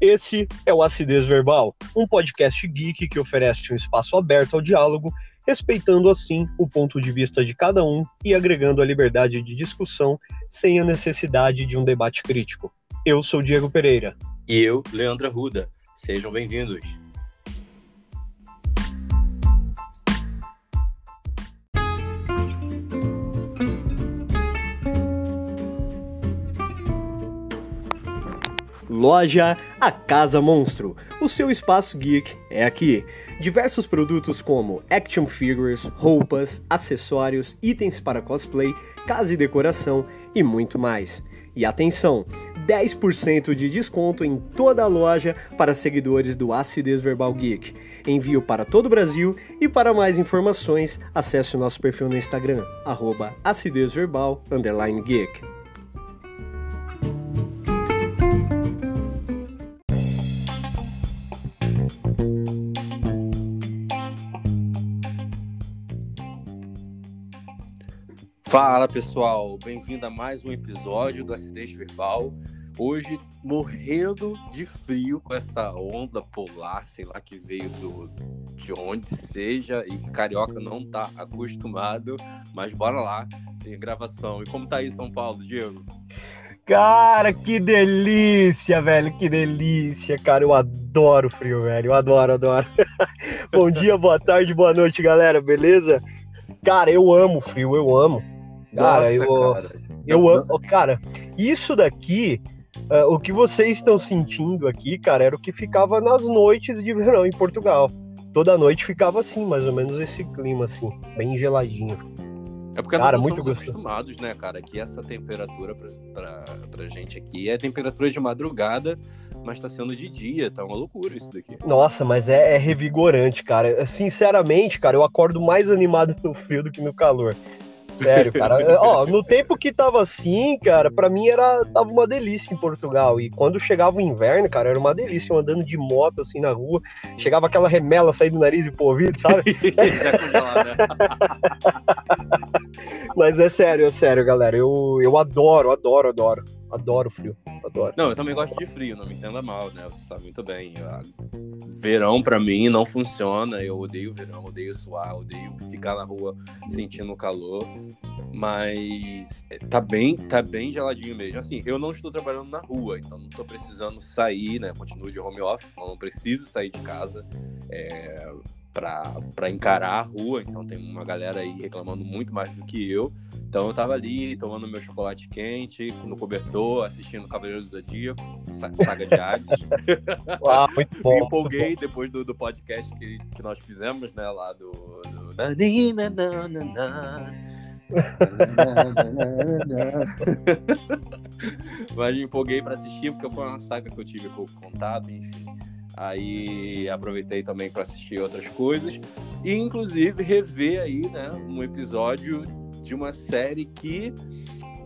Esse é o Acidez Verbal, um podcast geek que oferece um espaço aberto ao diálogo, respeitando assim o ponto de vista de cada um e agregando a liberdade de discussão sem a necessidade de um debate crítico. Eu sou Diego Pereira. E eu, Leandro Arruda. Sejam bem-vindos. Loja A Casa Monstro. O seu espaço geek é aqui. Diversos produtos como action figures, roupas, acessórios, itens para cosplay, casa e decoração e muito mais. E atenção, 10% de desconto em toda a loja para seguidores do Acidez Verbal Geek. Envio para todo o Brasil e para mais informações, acesse o nosso perfil no Instagram, arroba acidezverbal, Fala pessoal, bem-vindo a mais um episódio do Acidez Verbal. Hoje morrendo de frio com essa onda polar, sei lá que veio do, de onde seja e carioca não tá acostumado, mas bora lá, tem gravação. E como tá aí São Paulo, Diego? Cara, que delícia, velho, que delícia, cara. Eu adoro frio, velho. Eu adoro, adoro. Bom dia, boa tarde, boa noite, galera, beleza? Cara, eu amo frio, eu amo. Cara, Nossa, eu, cara. eu amo. Cara, isso daqui, uh, o que vocês estão sentindo aqui, cara, era o que ficava nas noites de verão em Portugal. Toda noite ficava assim, mais ou menos esse clima, assim, bem geladinho. É porque cara, nós muito estamos acostumados, né, cara, que essa temperatura pra, pra, pra gente aqui é temperatura de madrugada, mas tá sendo de dia, tá uma loucura isso daqui. Nossa, mas é, é revigorante, cara. Sinceramente, cara, eu acordo mais animado no frio do que no calor. Sério, cara. Ó, no tempo que tava assim, cara, para mim era tava uma delícia em Portugal. E quando chegava o inverno, cara, era uma delícia eu andando de moto assim na rua. Chegava aquela remela sair do nariz e pro ouvido, sabe? Mas é sério, é sério, galera. Eu, eu adoro, adoro, adoro. Adoro frio. Adoro. Não, eu também gosto de frio, não me entenda mal, né? Você sabe muito bem. Verão para mim não funciona. Eu odeio verão, odeio suar, odeio ficar na rua sentindo calor. Mas tá bem, tá bem geladinho mesmo. Assim, eu não estou trabalhando na rua, então não estou precisando sair, né? Continuo de home office, então não preciso sair de casa. É, para encarar a rua, então tem uma galera aí reclamando muito mais do que eu. Então eu tava ali tomando meu chocolate quente, no cobertor, assistindo Cavaleiro do Zodíaco, Saga de Hades. Ah, muito bom. Me empolguei depois do, do podcast que, que nós fizemos, né, lá do... do... Mas me empolguei para assistir porque foi uma saga que eu tive pouco contato, enfim. Aí aproveitei também para assistir outras coisas e inclusive rever aí, né, um episódio de uma série que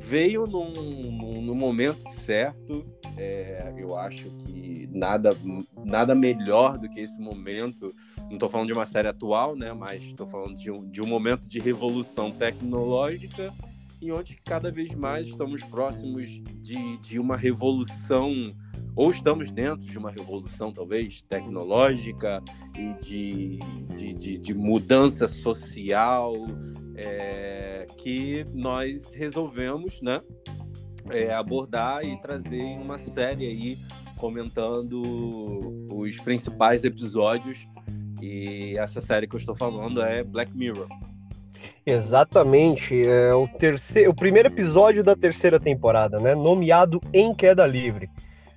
veio num, num, num momento certo. É, eu acho que nada, nada melhor do que esse momento. Não estou falando de uma série atual, né? Mas estou falando de um, de um momento de revolução tecnológica e onde cada vez mais estamos próximos de, de uma revolução ou estamos dentro de uma revolução, talvez, tecnológica e de, de, de, de mudança social é, que nós resolvemos né, é, abordar e trazer em uma série aí comentando os principais episódios. E essa série que eu estou falando é Black Mirror. Exatamente, é o terceiro, o primeiro episódio da terceira temporada, né? Nomeado em queda livre.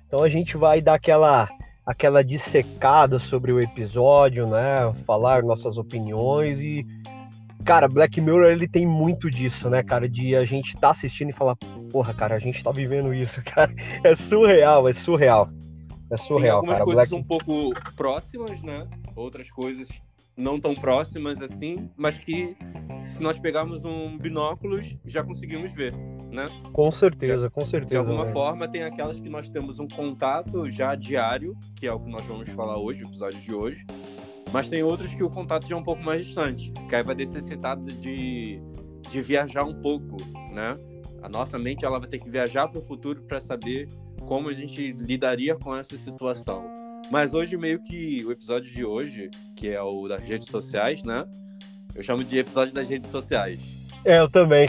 Então a gente vai dar aquela aquela dissecada sobre o episódio, né? Falar nossas opiniões e cara, Black Mirror ele tem muito disso, né, cara, de a gente tá assistindo e falar, porra, cara, a gente tá vivendo isso, cara. É surreal, é surreal. É surreal, Tem algumas cara. coisas Black... um pouco próximas, né? Outras coisas não tão próximas assim, mas que se nós pegarmos um binóculos já conseguimos ver, né? Com certeza, com certeza. De alguma forma tem aquelas que nós temos um contato já diário, que é o que nós vamos falar hoje, o episódio de hoje. Mas tem outras que o contato já é um pouco mais distante, que aí vai necessitar de, de viajar um pouco, né? A nossa mente ela vai ter que viajar para o futuro para saber como a gente lidaria com essa situação. Mas hoje, meio que o episódio de hoje, que é o das redes sociais, né? Eu chamo de episódio das redes sociais. É, eu também.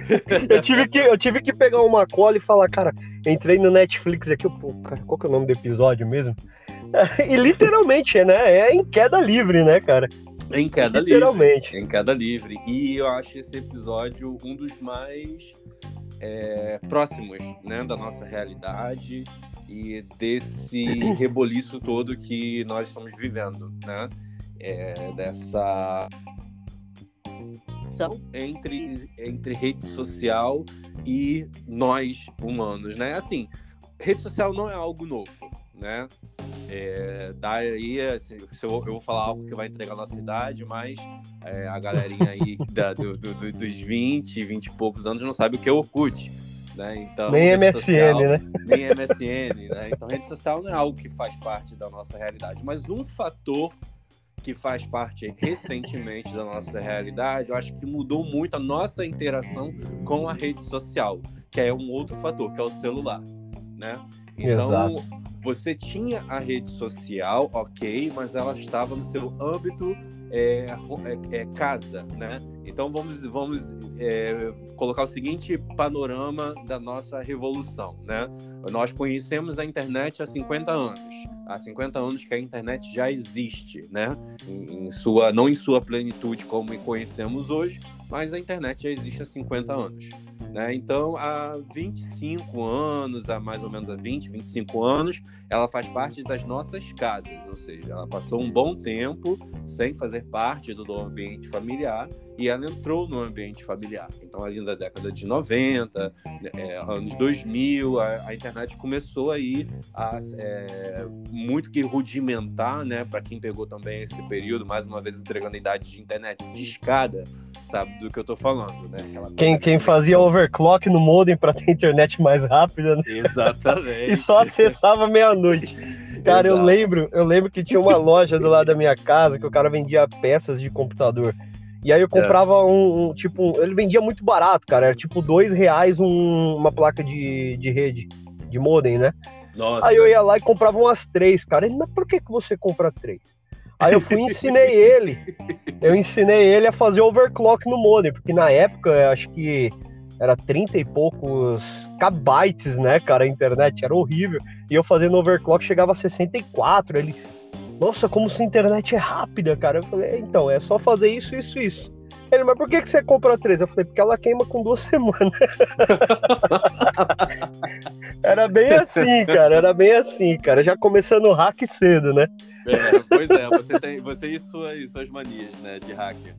eu, tive que, eu tive que pegar uma cola e falar, cara, entrei no Netflix aqui, pô, cara, qual que é o nome do episódio mesmo? E literalmente, né? É em queda livre, né, cara? Em queda literalmente. livre. Em queda livre. E eu acho esse episódio um dos mais é, próximos né, da nossa realidade e desse reboliço todo que nós estamos vivendo, né? É, dessa entre, entre rede social e nós humanos, né? Assim, rede social não é algo novo, né? É, daí, assim, eu, eu, vou falar algo que vai entregar a nossa idade, mas é, a galerinha aí da, do, do, dos 20, 20 e poucos anos não sabe o que é Orkut. Né? Então, nem MSN, social, né? Nem MSN, né? Então, rede social não é algo que faz parte da nossa realidade, mas um fator que faz parte recentemente da nossa realidade, eu acho que mudou muito a nossa interação com a rede social, que é um outro fator, que é o celular, né? Então, Exato. você tinha a rede social, ok, mas ela estava no seu âmbito é, é, é casa, né? Então, vamos, vamos é, colocar o seguinte panorama da nossa revolução, né? Nós conhecemos a internet há 50 anos há 50 anos que a internet já existe, né? Em, em, sua, não em sua plenitude como conhecemos hoje, mas a internet já existe há 50 anos. Né? Então, há 25 anos, há mais ou menos há 20, 25 anos, ela faz parte das nossas casas, ou seja, ela passou um bom tempo sem fazer parte do ambiente familiar e ela entrou no ambiente familiar. Então, ali na década de 90, é, anos 2000, a, a, internet começou aí a é, muito que rudimentar, né? Para quem pegou também esse período, mais uma vez entregando a idade de internet de escada, sabe do que eu tô falando, né? quem, quem fazia overclock no modem para ter internet mais rápida, né? Exatamente. e só acessava meia-noite. Cara, Exato. eu lembro, eu lembro que tinha uma loja do lado da minha casa que o cara vendia peças de computador. E aí eu comprava é. um, um, tipo, ele vendia muito barato, cara. Era tipo dois reais um, uma placa de, de rede, de modem, né? Nossa. Aí eu ia lá e comprava umas três, cara. Ele, mas por que, que você compra três? Aí eu fui e ensinei ele. Eu ensinei ele a fazer overclock no modem, porque na época eu acho que era 30 e poucos kbytes, né, cara? A internet era horrível. E eu fazendo overclock chegava a 64. Ele, nossa, como sua internet é rápida, cara. Eu falei, então, é só fazer isso, isso, isso. Ele, mas por que, que você compra três? Eu falei, porque ela queima com duas semanas. era bem assim, cara. Era bem assim, cara. Já começando o hack cedo, né? É, pois é, você tem você e suas, suas manias, né, de hacker.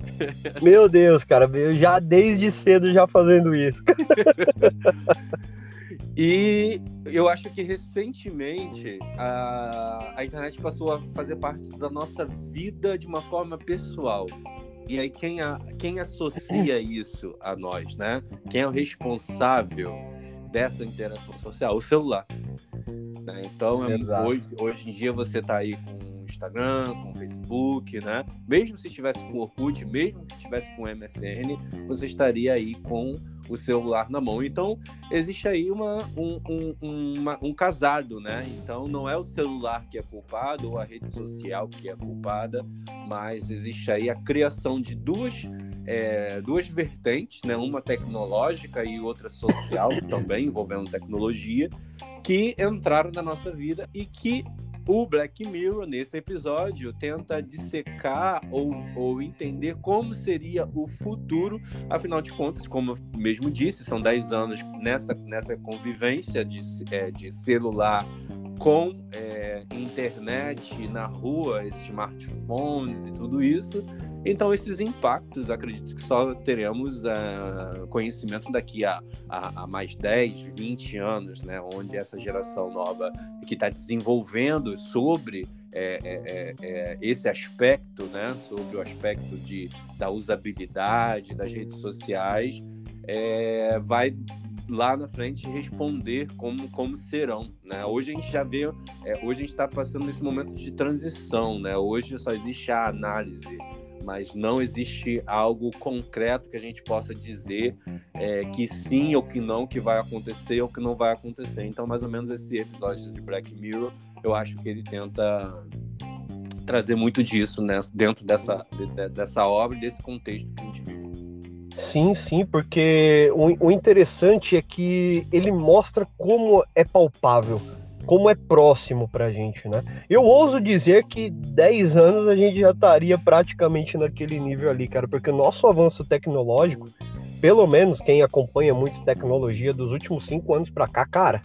Meu Deus, cara, eu já desde cedo já fazendo isso. E eu acho que recentemente a, a internet passou a fazer parte da nossa vida de uma forma pessoal. E aí quem, a, quem associa isso a nós, né? Quem é o responsável dessa interação social? O celular. Né? Então, é, hoje, hoje em dia você está aí com Instagram, com o Facebook, né? Mesmo se estivesse com o Orkut, mesmo se estivesse com o MSN, você estaria aí com o celular na mão. Então, existe aí uma, um, um, uma, um casado, né? Então, não é o celular que é culpado ou a rede social que é culpada, mas existe aí a criação de duas, é, duas vertentes, né? Uma tecnológica e outra social também, envolvendo tecnologia, que entraram na nossa vida e que o Black Mirror, nesse episódio, tenta dissecar ou, ou entender como seria o futuro. Afinal de contas, como eu mesmo disse, são 10 anos nessa, nessa convivência de, é, de celular com é, internet na rua, smartphones e tudo isso. Então, esses impactos, acredito que só teremos uh, conhecimento daqui a, a, a, mais 10, 20 anos, né? Onde essa geração nova que está desenvolvendo sobre é, é, é, é, esse aspecto, né? Sobre o aspecto de, da usabilidade das redes sociais, é, vai lá na frente responder como, como serão, né? Hoje a gente já vê, é, hoje a gente está passando nesse momento de transição, né? Hoje só existe a análise mas não existe algo concreto que a gente possa dizer é, que sim ou que não, que vai acontecer ou que não vai acontecer. Então, mais ou menos esse episódio de Black Mirror, eu acho que ele tenta trazer muito disso né, dentro dessa, de, dessa obra e desse contexto que a gente vive. Sim, sim, porque o, o interessante é que ele mostra como é palpável como é próximo pra gente, né? Eu ouso dizer que 10 anos a gente já estaria praticamente naquele nível ali, cara, porque o nosso avanço tecnológico, pelo menos quem acompanha muito tecnologia dos últimos 5 anos pra cá, cara,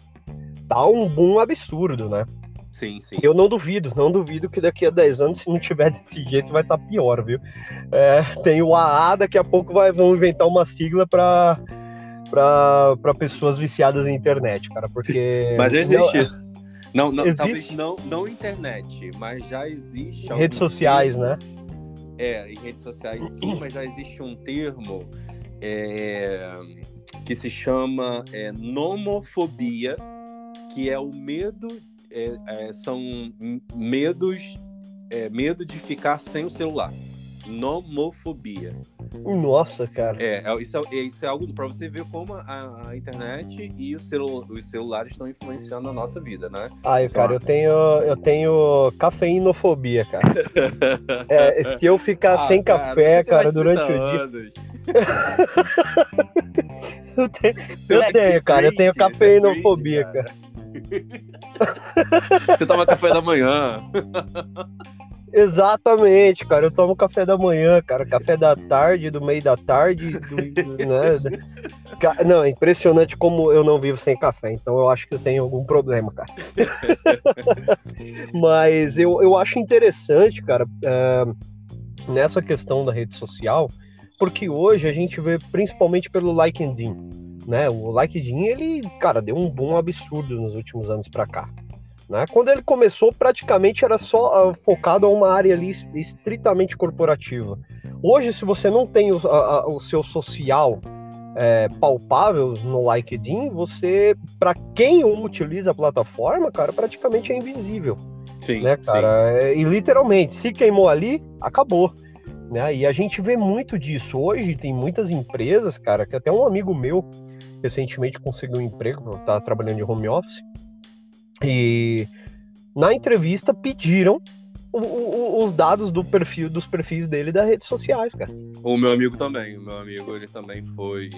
tá um boom absurdo, né? Sim, sim. Eu não duvido, não duvido que daqui a 10 anos, se não tiver desse jeito, vai estar tá pior, viu? É, tem o AA, daqui a pouco vai, vão inventar uma sigla para para pessoas viciadas em internet, cara, porque... Mas existe. Não, não, não talvez não, não internet, mas já existe. Redes sociais, termo, né? É, em redes sociais sim, mas já existe um termo é, que se chama é, nomofobia, que é o medo, é, é são medos, é, medo de ficar sem o celular nomofobia. Nossa, cara. É, é isso é, isso é algo para você ver como a, a internet e celu, os celulares estão influenciando a nossa vida, né? Ai, cara, eu tenho, eu tenho cafeinofobia, cara. é, se eu ficar ah, sem cara, café, cara, durante o dia. eu tenho, eu tenho cara, eu tenho cafeinofobia, cara. Você toma café da manhã. Exatamente, cara. Eu tomo café da manhã, cara. Café da tarde, do meio da tarde. Do, né? Não, é impressionante como eu não vivo sem café. Então eu acho que eu tenho algum problema, cara. Mas eu, eu acho interessante, cara, é, nessa questão da rede social, porque hoje a gente vê principalmente pelo LinkedIn. Né? O LinkedIn, ele, cara, deu um boom absurdo nos últimos anos para cá. Né? Quando ele começou, praticamente era só uh, focado a uma área ali estritamente corporativa. Hoje, se você não tem o, a, o seu social é, palpável no LinkedIn, você, para quem utiliza a plataforma, cara, praticamente é invisível. Sim, né, cara? É, e literalmente, se queimou ali, acabou. Né? E a gente vê muito disso. Hoje tem muitas empresas, cara, que até um amigo meu recentemente conseguiu um emprego, tá trabalhando de home office. E na entrevista pediram o, o, os dados do perfil dos perfis dele das redes sociais, cara. O meu amigo também, o meu amigo ele também foi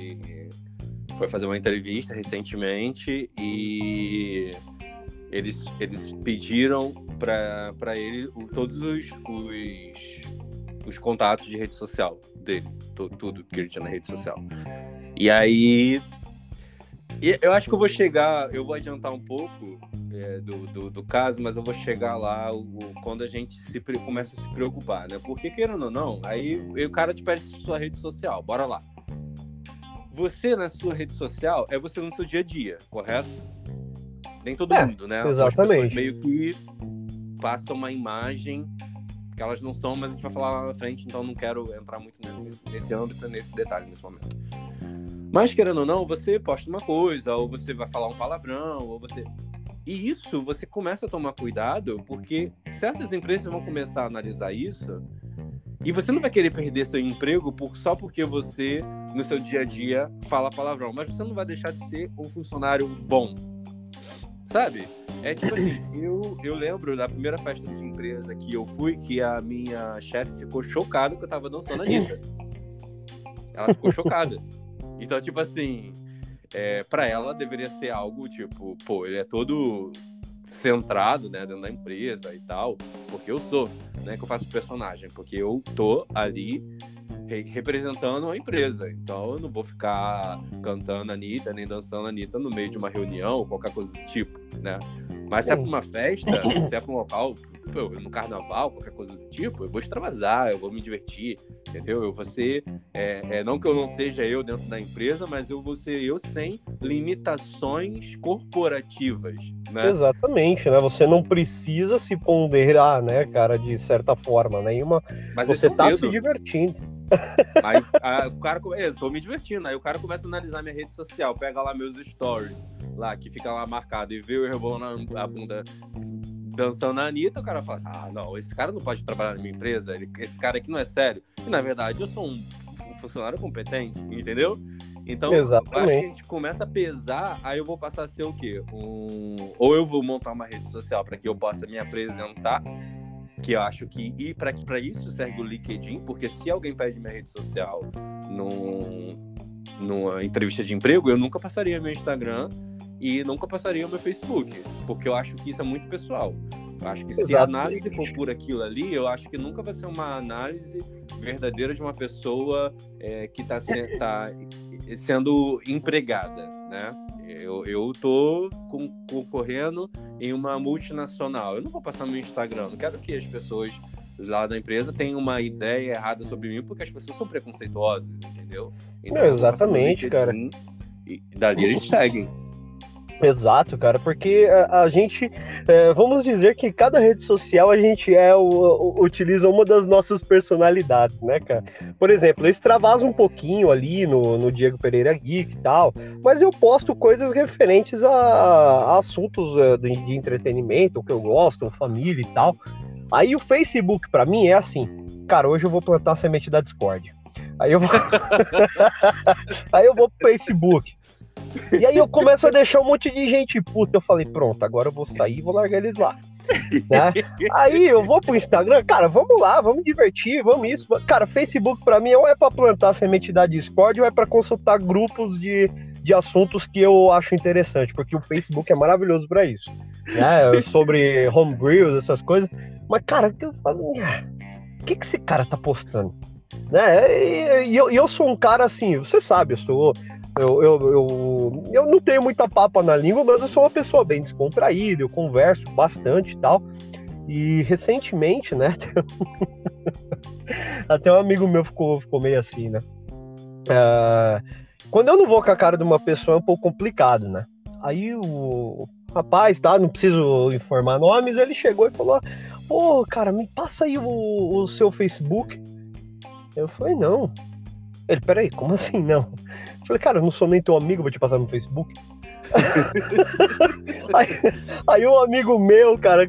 foi fazer uma entrevista recentemente e eles, eles pediram para ele todos os, os, os, contatos de rede social dele, tudo que ele tinha na rede social. E aí eu acho que eu vou chegar, eu vou adiantar um pouco é, do, do, do, caso, mas eu vou chegar lá o, quando a gente se, começa a se preocupar, né? Porque, querendo ou não, aí o cara te pede sua rede social, bora lá. Você na sua rede social é você no seu dia a dia, correto? Nem todo é, mundo, né? Exatamente. meio que passa uma imagem que elas não são, mas a gente vai falar lá na frente, então não quero entrar muito nesse, nesse âmbito, nesse detalhe nesse momento. Mas querendo ou não, você posta uma coisa, ou você vai falar um palavrão, ou você e isso você começa a tomar cuidado, porque certas empresas vão começar a analisar isso e você não vai querer perder seu emprego por, só porque você, no seu dia a dia, fala palavrão. Mas você não vai deixar de ser um funcionário bom. Sabe? É tipo assim, eu, eu lembro da primeira festa de empresa que eu fui, que a minha chefe ficou chocada que eu tava dançando a Anitta. Ela ficou chocada. Então, tipo assim, é, para ela deveria ser algo tipo, pô, ele é todo centrado, né, dentro da empresa e tal, porque eu sou, né, que eu faço personagem, porque eu tô ali re representando a empresa, então eu não vou ficar cantando Anitta, nem dançando Anitta no meio de uma reunião, qualquer coisa do tipo, né, mas se é pra uma festa, se é pra um local, pô, no carnaval, qualquer coisa do tipo, eu vou extravasar, eu vou me divertir, entendeu? Eu vou ser, é, é, não que eu não seja eu dentro da empresa, mas eu vou ser eu sem limitações corporativas, né? Exatamente, né? Você não precisa se ponderar, né, cara, de certa forma, nenhuma. Mas você é tá medo. se divertindo. Aí a, o cara, é, estou me divertindo. Aí o cara começa a analisar minha rede social, pega lá meus stories, lá que fica lá marcado e vê eu rebolando a bunda dançando na Anitta, o cara fala assim, ah, não, esse cara não pode trabalhar na minha empresa, ele, esse cara aqui não é sério. E na verdade eu sou um, um funcionário competente, entendeu? Então, Exatamente. acho que a gente começa a pesar, aí eu vou passar a ser o quê? Um... Ou eu vou montar uma rede social para que eu possa me apresentar, que eu acho que e para para isso serve o LinkedIn, porque se alguém pede minha rede social num, numa entrevista de emprego, eu nunca passaria meu Instagram e nunca passaria o meu Facebook, porque eu acho que isso é muito pessoal. Eu acho que se a análise for por aquilo ali, eu acho que nunca vai ser uma análise verdadeira de uma pessoa é, que está se, tá sendo empregada, né? Eu, eu tô concorrendo em uma multinacional. Eu não vou passar no meu Instagram. Não quero que as pessoas lá da empresa tenham uma ideia errada sobre mim, porque as pessoas são preconceituosas, entendeu? Então, não, exatamente, cara. E dali eles seguem. Exato, cara, porque a, a gente, é, vamos dizer que cada rede social a gente é o, o, utiliza uma das nossas personalidades, né, cara? Por exemplo, eu extravaso um pouquinho ali no, no Diego Pereira Geek e tal, mas eu posto coisas referentes a, a assuntos uh, de, de entretenimento, o que eu gosto, família e tal. Aí o Facebook para mim é assim, cara, hoje eu vou plantar a semente da Discord. Aí eu vou, aí eu vou pro Facebook. E aí eu começo a deixar um monte de gente puta. Eu falei, pronto, agora eu vou sair e vou largar eles lá. Né? Aí eu vou pro Instagram, cara, vamos lá, vamos divertir, vamos isso. Cara, Facebook para mim ou é para plantar semente da Discord ou é para consultar grupos de, de assuntos que eu acho interessante, porque o Facebook é maravilhoso para isso. Né? Sobre homebrews, essas coisas. Mas, cara, eu falo, o que, que esse cara tá postando? Né? E, eu, eu sou um cara assim, você sabe, eu sou eu, eu, eu, eu não tenho muita papa na língua, mas eu sou uma pessoa bem descontraída, eu converso bastante e tal. E recentemente, né? Até um amigo meu ficou, ficou meio assim, né? Uh, quando eu não vou com a cara de uma pessoa é um pouco complicado, né? Aí o rapaz, tá? Não preciso informar nomes, ele chegou e falou: Pô, cara, me passa aí o, o seu Facebook. Eu falei: Não. Ele, peraí, como assim não? Falei, cara, eu não sou nem teu amigo, vou te passar no Facebook. aí, aí um amigo meu, cara,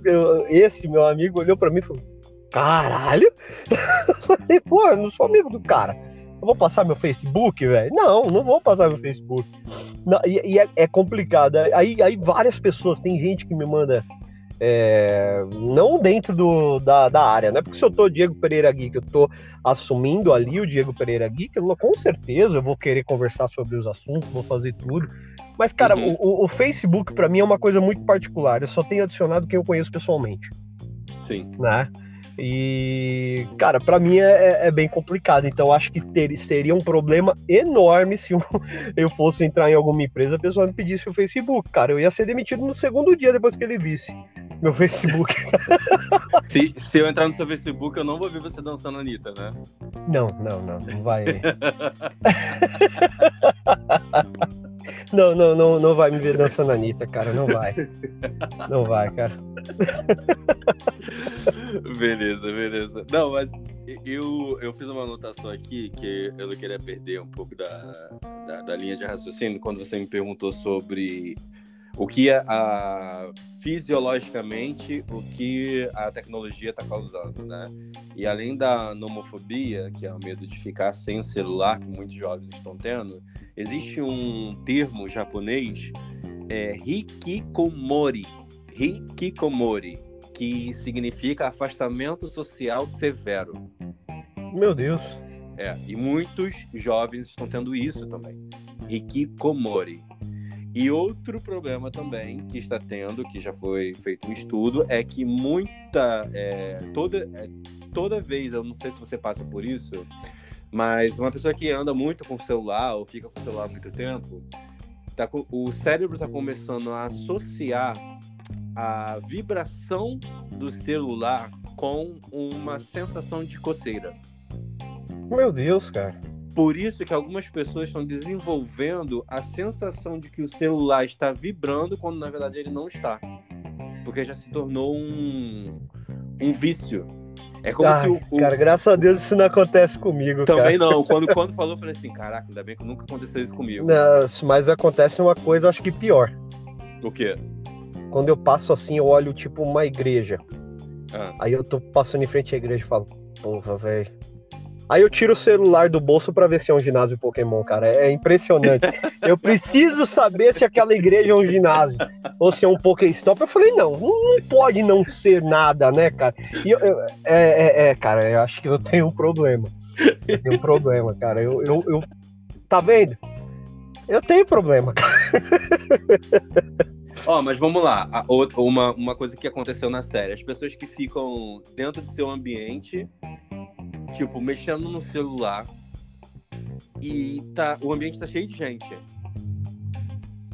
esse meu amigo olhou pra mim e falou: Caralho? Eu falei, pô, eu não sou amigo do cara. Eu vou passar meu Facebook, velho? Não, não vou passar meu Facebook. Não, e, e é, é, complicado. Aí, aí várias pessoas, tem gente que me manda é, não dentro do, da, da área, né? Porque se eu tô Diego Pereira Geek, eu tô assumindo ali o Diego Pereira Geek, eu, com certeza eu vou querer conversar sobre os assuntos, vou fazer tudo. Mas, cara, uhum. o, o, Facebook para mim é uma coisa muito particular. Eu só tenho adicionado quem eu conheço pessoalmente. Sim. Né? E, cara, para mim é, é, bem complicado. Então, acho que ter, seria um problema enorme se eu, eu fosse entrar em alguma empresa, a pessoa me pedisse o Facebook. Cara, eu ia ser demitido no segundo dia depois que ele visse meu Facebook. se, se eu entrar no seu Facebook, eu não vou ver você dançando a Anitta, né? Não, não, não. Não vai. não, não, não, não vai me ver dançando a Anitta, cara. Não vai. Não vai, cara. beleza, beleza. Não, mas eu, eu fiz uma anotação aqui que eu não queria perder um pouco da, da, da linha de raciocínio quando você me perguntou sobre o que a, a fisiologicamente o que a tecnologia está causando, né? E além da nomofobia, que é o medo de ficar sem o celular que muitos jovens estão tendo, existe um termo japonês, é, hikikomori, hikikomori, que significa afastamento social severo. Meu Deus. É, e muitos jovens estão tendo isso também. Hikikomori. E outro problema também que está tendo, que já foi feito um estudo, é que muita. É, toda, é, toda vez, eu não sei se você passa por isso, mas uma pessoa que anda muito com o celular ou fica com o celular muito tempo, tá, o cérebro está começando a associar a vibração do celular com uma sensação de coceira. Meu Deus, cara. Por isso que algumas pessoas estão desenvolvendo a sensação de que o celular está vibrando quando na verdade ele não está. Porque já se tornou um, um vício. É como Ai, se o, o, Cara, graças a Deus isso não acontece comigo. Também cara. não. Quando, quando falou, eu falei assim: caraca, ainda bem que nunca aconteceu isso comigo. Não, mas acontece uma coisa, acho que pior. O quê? quando eu passo assim, eu olho tipo uma igreja. Ah. Aí eu tô passando em frente à igreja e falo, porra, velho. Aí eu tiro o celular do bolso para ver se é um ginásio Pokémon, cara. É impressionante. eu preciso saber se aquela igreja é um ginásio ou se é um Pokéstop. Eu falei, não, não pode não ser nada, né, cara? E eu, eu é, é, é, cara, eu acho que eu tenho um problema. Eu tenho um problema, cara. Eu, eu, eu tá vendo? Eu tenho problema, cara. Ó, oh, mas vamos lá. A, uma, uma coisa que aconteceu na série. As pessoas que ficam dentro do seu ambiente, tipo, mexendo no celular, e tá, o ambiente tá cheio de gente.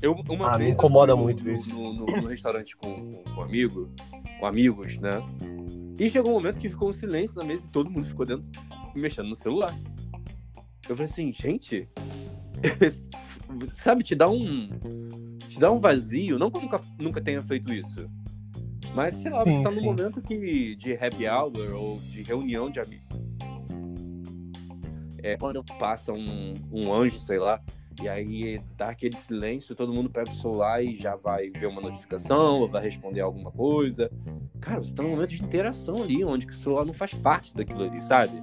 Eu, uma ah, vez, me incomoda no, muito no, isso. No, no, no restaurante com, com, com amigo, com amigos, né? E chegou um momento que ficou um silêncio na mesa e todo mundo ficou dentro, mexendo no celular. Eu falei assim, gente, sabe, te dá um te dá um vazio, não que eu nunca, nunca tenha feito isso, mas sei lá, sim, você tá num momento que de happy hour ou de reunião de amigos. É quando passa um, um anjo, sei lá, e aí dá aquele silêncio, todo mundo pega o celular e já vai ver uma notificação, ou vai responder alguma coisa. Cara, você tá num momento de interação ali, onde o celular não faz parte daquilo ali, sabe?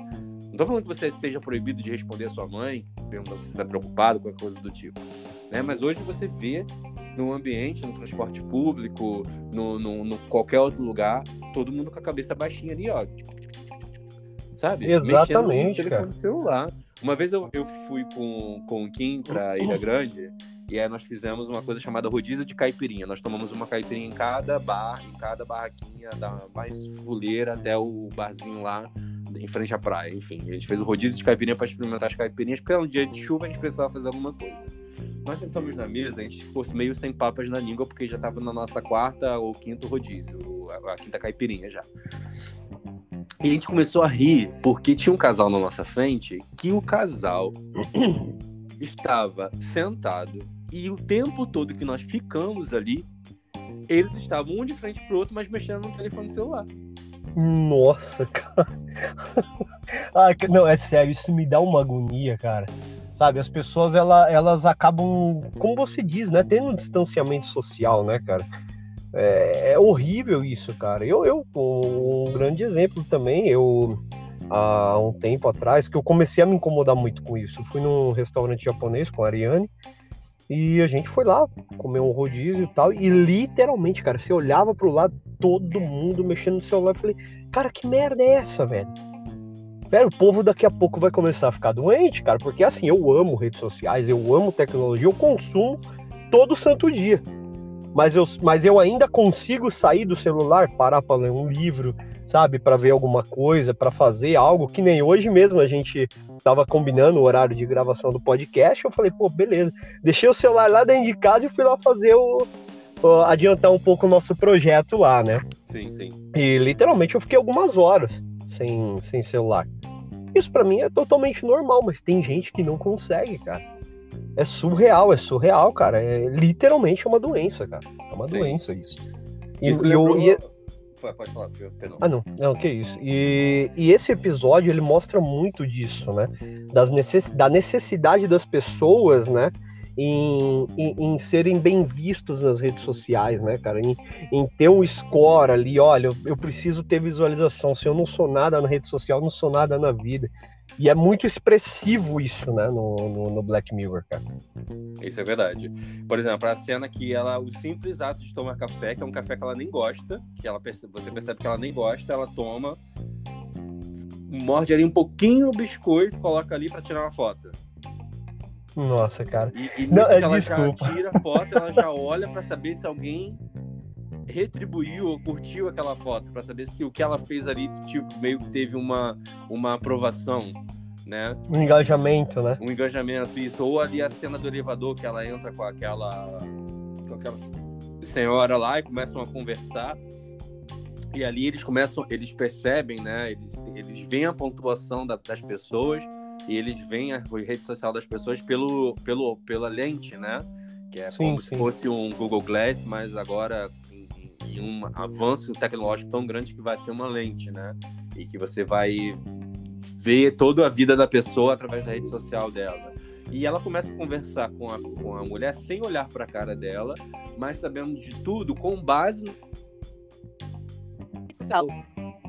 Não tô falando que você seja proibido de responder a sua mãe, perguntando se você tá preocupado, qualquer coisa do tipo. Né? Mas hoje você vê no ambiente, no transporte público, no, no, no, qualquer outro lugar, todo mundo com a cabeça baixinha ali, ó. Sabe? Exatamente, Mexendo no celular. Uma vez eu, eu fui com, com o Kim pra Ilha Grande e aí nós fizemos uma coisa chamada rodízio de caipirinha. Nós tomamos uma caipirinha em cada bar, em cada barraquinha, da mais fuleira até o barzinho lá em frente à praia. Enfim, a gente fez o rodízio de caipirinha para experimentar as caipirinhas, porque era um dia de chuva a gente precisava fazer alguma coisa. Nós sentamos na mesa, a gente ficou meio sem papas na língua, porque já estava na nossa quarta ou quinto rodízio, a, quinta caipirinha já. E a gente começou a rir, porque tinha um casal na nossa frente que o casal estava sentado e o tempo todo que nós ficamos ali, eles estavam um de frente pro outro, mas mexendo no telefone celular. Nossa, cara. ah, não, é sério, isso me dá uma agonia, cara sabe? As pessoas ela, elas acabam, como você diz, né, tendo um distanciamento social, né, cara? É, é horrível isso, cara. Eu, eu, um grande exemplo também, eu há um tempo atrás que eu comecei a me incomodar muito com isso. Eu fui num restaurante japonês com a Ariane e a gente foi lá comer um rodízio e tal. E literalmente, cara, você olhava pro lado, todo mundo mexendo no celular. Eu falei, cara, que merda é essa, velho? Velho, o povo daqui a pouco vai começar a ficar doente, cara, porque assim, eu amo redes sociais, eu amo tecnologia, eu consumo todo santo dia. Mas eu, mas eu ainda consigo sair do celular, parar para ler um livro, sabe, para ver alguma coisa, para fazer algo que nem hoje mesmo a gente tava combinando o horário de gravação do podcast. Eu falei, pô, beleza. Deixei o celular lá dentro de casa e fui lá fazer o, o adiantar um pouco o nosso projeto lá, né? Sim, sim. E literalmente eu fiquei algumas horas sem, sem celular. Isso para mim é totalmente normal, mas tem gente que não consegue, cara. É surreal, é surreal, cara. É literalmente uma doença, cara. É uma Sim. doença isso. E, isso lembrou... eu, e... Pode falar, perdão. Ah, não, não, que isso. E, e esse episódio ele mostra muito disso, né? Das necess... Da necessidade das pessoas, né? em, em, em, serem bem vistos nas redes sociais, né, cara? Em, em ter um score ali, olha, eu, eu, preciso ter visualização. Se eu não sou nada na rede social, não sou nada na vida. E é muito expressivo isso, né, no, no, no Black Mirror, cara. Isso é verdade. Por exemplo, a cena que ela, o simples ato de tomar café, que é um café que ela nem gosta, que ela percebe, você percebe que ela nem gosta, ela toma, morde ali um pouquinho o biscoito, coloca ali para tirar uma foto. Nossa, cara. E, e não, é, ela desculpa. já tira a foto, ela já olha para saber se alguém retribuiu ou curtiu aquela foto, para saber se o que ela fez ali, tipo, meio que teve uma, uma aprovação, né? Um engajamento, né? Um engajamento, isso. Ou ali a cena do elevador, que ela entra com aquela, com aquela senhora lá e começam a conversar. E ali eles começam, eles percebem, né? Eles, eles veem a pontuação da, das pessoas e eles veem a rede social das pessoas pelo, pelo, pela lente, né? Que é sim, como sim. se fosse um Google Glass, mas agora em, em, um avanço tecnológico tão grande que vai ser uma lente, né? E que você vai ver toda a vida da pessoa através da rede social dela. E ela começa a conversar com a, com a mulher sem olhar para a cara dela, mas sabendo de tudo com base.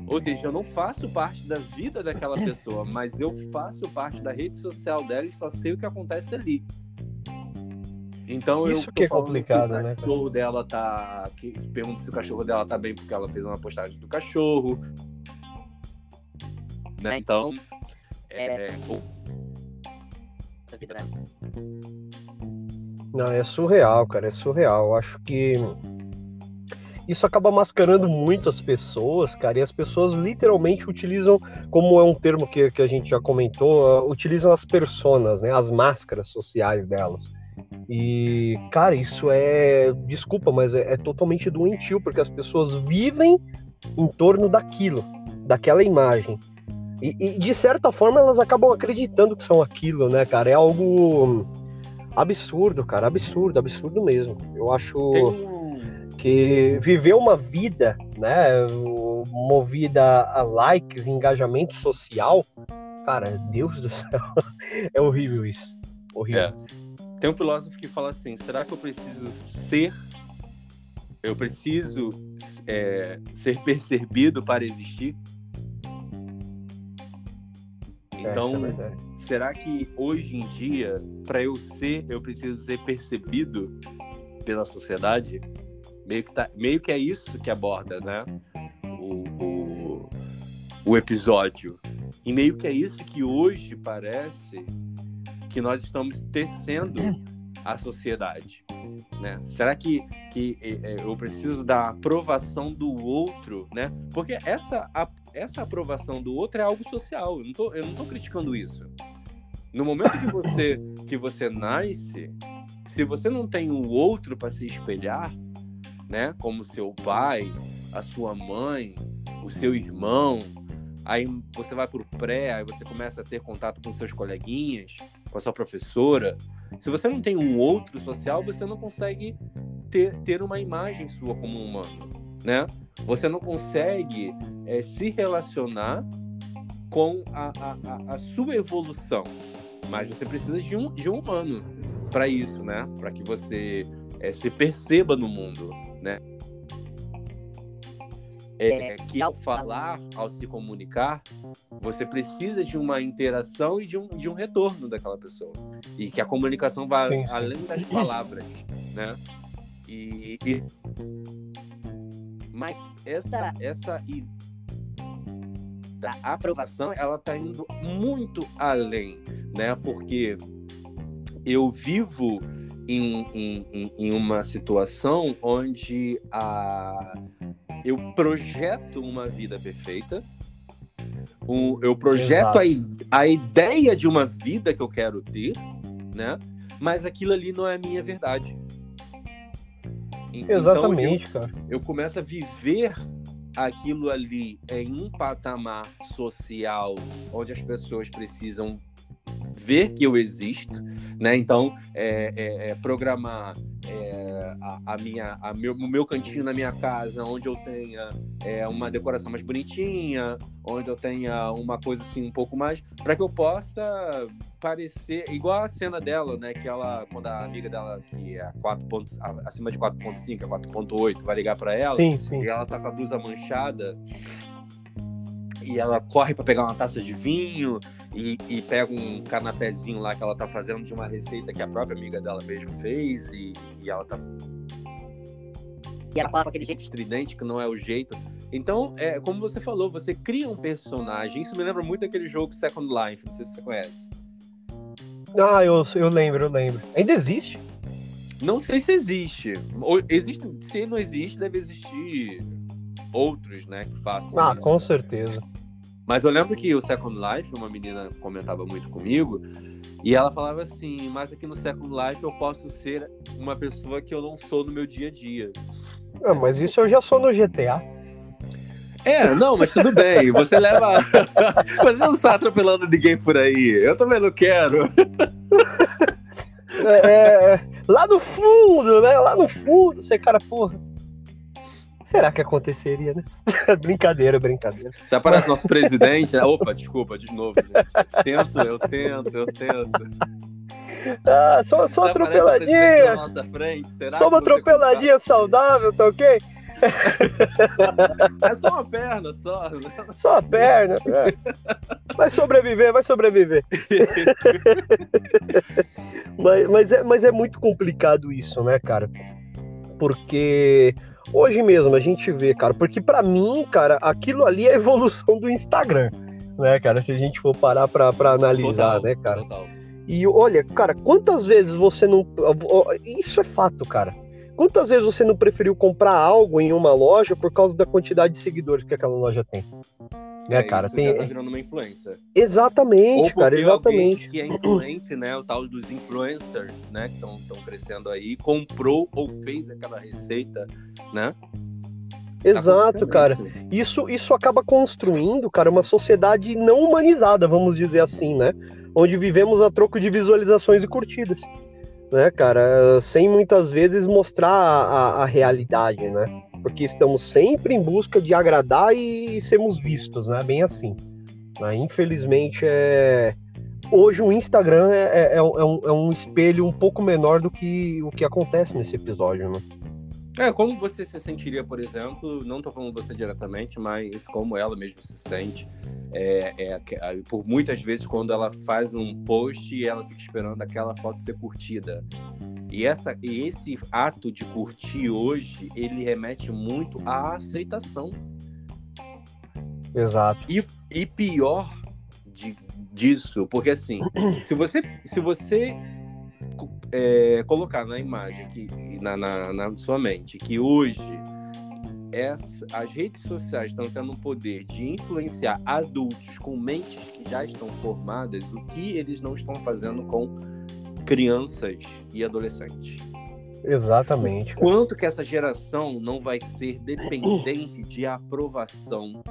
Ou seja, eu não faço parte da vida daquela pessoa, mas eu faço parte da rede social dela e só sei o que acontece ali. Então Isso eu que é complicado, que o né? cachorro dela tá. Que, pergunto se o cachorro dela tá bem porque ela fez uma postagem do cachorro. Né? Então. É, Não, é surreal, cara, é surreal. Eu acho que isso acaba mascarando muito as pessoas, cara, e as pessoas literalmente utilizam, como é um termo que, que a gente já comentou, uh, utilizam as personas, né, as máscaras sociais delas. E, cara, isso é, desculpa, mas é, é totalmente doentio, porque as pessoas vivem em torno daquilo, daquela imagem. E, e, de certa forma elas acabam acreditando que são aquilo, né, cara? É algo absurdo, cara, absurdo, absurdo mesmo. Eu acho que viver uma vida, né, movida a likes, engajamento social, cara, Deus do céu, é horrível isso. Horrível. É. Tem um filósofo que fala assim: será que eu preciso ser? Eu preciso é, ser percebido para existir? Então, é será que hoje em dia, para eu ser, eu preciso ser percebido pela sociedade? Meio que, tá, meio que é isso que aborda, né? O, o, o episódio. E meio que é isso que hoje parece que nós estamos tecendo a sociedade. Né? Será que, que é, eu preciso da aprovação do outro, né? Porque essa, essa aprovação do outro é algo social. Eu não tô, eu não tô criticando isso. No momento que você, que você nasce, se você não tem o outro para se espelhar, né? Como seu pai, a sua mãe, o seu irmão, aí você vai para o pré, aí você começa a ter contato com seus coleguinhas, com a sua professora. Se você não tem um outro social, você não consegue ter, ter uma imagem sua como humano, né? Você não consegue é, se relacionar com a, a, a, sua evolução, mas você precisa de um, de um humano para isso, né? Para que você é, se perceba no mundo, né? É, que ao falar, ao se comunicar, você precisa de uma interação e de um, de um retorno daquela pessoa. E que a comunicação vai sim, sim. além das palavras, né? E, e... Mas essa, essa da aprovação, ela está indo muito além, né? Porque eu vivo em, em, em uma situação onde a, eu projeto uma vida perfeita, um, eu projeto a, a ideia de uma vida que eu quero ter, né? Mas aquilo ali não é a minha verdade. Exatamente, então, eu, cara. Eu começo a viver aquilo ali em um patamar social onde as pessoas precisam ver que eu existo, né? Então, é, é, é programar é, a, a, minha, a meu, o meu cantinho na minha casa, onde eu tenha é, uma decoração mais bonitinha, onde eu tenha uma coisa assim um pouco mais, para que eu possa parecer igual a cena dela, né? Que ela, quando a amiga dela, que é 4 pontos, acima de 4.5, é 4.8, vai ligar para ela, sim, sim. e ela tá com a blusa manchada e ela corre para pegar uma taça de vinho e, e, pega um canapézinho lá que ela tá fazendo de uma receita que a própria amiga dela mesmo fez e, e ela tá e ela fala com aquele jeito estridente que não é o jeito. Então, é, como você falou, você cria um personagem. Isso me lembra muito daquele jogo Second Life, não sei se você conhece. Ah, eu, eu lembro, eu lembro. Ainda existe? Não sei se existe. Ou, existe. Se não existe, deve existir outros, né, que façam. Ah, isso. com certeza. Mas eu lembro que o Second Life, uma menina comentava muito comigo, e ela falava assim: Mas aqui no Second Life eu posso ser uma pessoa que eu não sou no meu dia a dia. Ah, mas isso eu já sou no GTA. É, não, mas tudo bem. Você leva. você não está atropelando ninguém por aí. Eu também não quero. é, é, lá no fundo, né? Lá no fundo, você, cara, porra será que aconteceria, né? brincadeira, brincadeira. Se aparece nosso presidente, né? opa, desculpa, de novo, gente. Eu tento, eu tento, eu tento. Ah, só, só atropeladinha. Só uma atropeladinha saudável, tá ok? É só uma perna, só. Só uma perna. É. Vai sobreviver, vai sobreviver. mas, mas, é, mas é muito complicado isso, né, cara? Porque hoje mesmo a gente vê, cara, porque para mim, cara, aquilo ali é a evolução do Instagram, né, cara? Se a gente for parar pra, pra analisar, total, né, cara? Total. E olha, cara, quantas vezes você não. Isso é fato, cara Quantas vezes você não preferiu comprar algo em uma loja por causa da quantidade de seguidores que aquela loja tem? Né, é, cara? tem... tá virando uma influência. Exatamente, cara, exatamente. que é influente, né? O tal dos influencers, né? Que estão crescendo aí, comprou ou fez aquela receita, né? Tá Exato, cara. Isso, isso acaba construindo, cara, uma sociedade não humanizada, vamos dizer assim, né? Onde vivemos a troco de visualizações e curtidas né, cara, sem muitas vezes mostrar a, a, realidade, né? Porque estamos sempre em busca de agradar e sermos vistos, né? Bem assim. Né? Infelizmente, é... hoje o Instagram é, é, é, um, é um espelho um pouco menor do que o que acontece nesse episódio, né? É, como você se sentiria, por exemplo, não tô falando você diretamente, mas como ela mesmo se sente, é, é, é, por muitas vezes quando ela faz um post e ela fica esperando aquela foto ser curtida. E, essa, e esse ato de curtir hoje, ele remete muito à aceitação. Exato. E, e pior de, disso, porque assim, se você, se você é, colocar na imagem, que, na, na, na sua mente, que hoje essa, as redes sociais estão tendo o poder de influenciar adultos com mentes que já estão formadas, o que eles não estão fazendo com crianças e adolescentes. Exatamente. Quanto que essa geração não vai ser dependente de aprovação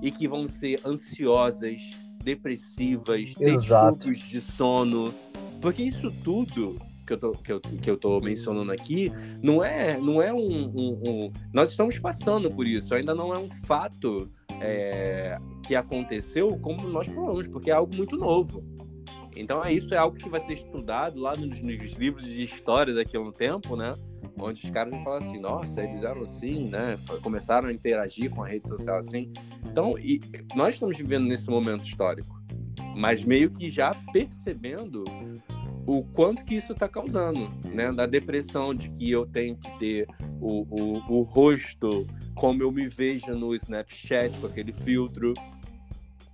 e que vão ser ansiosas, depressivas, distúrbios de sono, porque isso tudo que eu tô, que eu, que eu tô mencionando aqui não é, não é um, um, um Nós estamos passando por isso, ainda não é um fato é, que aconteceu como nós falamos, porque é algo muito novo. Então é isso é algo que vai ser estudado lá nos, nos livros de história daqui a um tempo, né? Onde os caras vão falar assim, nossa, eles eram assim, né? Começaram a interagir com a rede social assim. Então, e, nós estamos vivendo nesse momento histórico, mas meio que já percebendo o quanto que isso está causando, né? Da depressão de que eu tenho que ter o, o, o rosto como eu me vejo no Snapchat com aquele filtro.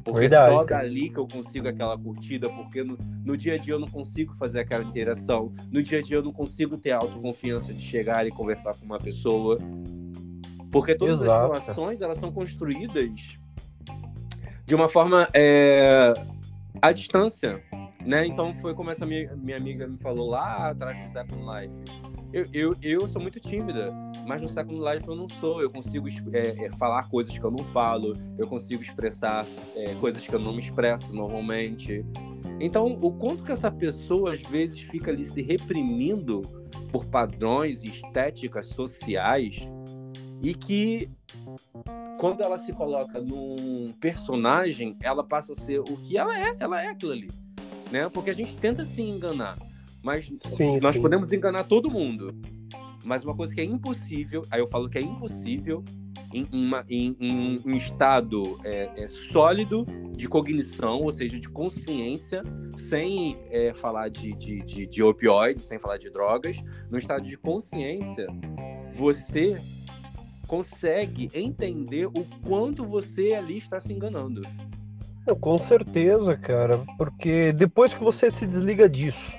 Porque Verdade, só dali que eu consigo aquela curtida, porque no, no, dia a dia eu não consigo fazer aquela interação. No dia a dia eu não consigo ter autoconfiança de chegar e conversar com uma pessoa. Porque todas Exato. as relações, elas são construídas de uma forma é, à distância. Né? Então foi como essa minha, minha amiga me falou lá atrás do Second Life. Eu, eu, eu sou muito tímida, mas no Second Life eu não sou. Eu consigo é, é, falar coisas que eu não falo, eu consigo expressar é, coisas que eu não me expresso normalmente. Então, o quanto que essa pessoa às vezes fica ali se reprimindo por padrões e estéticas sociais e que quando ela se coloca num personagem, ela passa a ser o que ela é, ela é aquilo ali né? Porque a gente tenta se enganar, mas sim, nós sim. podemos enganar todo mundo. Mas uma coisa que é impossível, aí eu falo que é impossível em, em, uma, em, em um estado é, é, sólido de cognição, ou seja, de consciência, sem é, falar de, de, de, de opioides, sem falar de drogas, no estado de consciência, você consegue entender o quanto você ali está se enganando. Com certeza, cara, porque depois que você se desliga disso,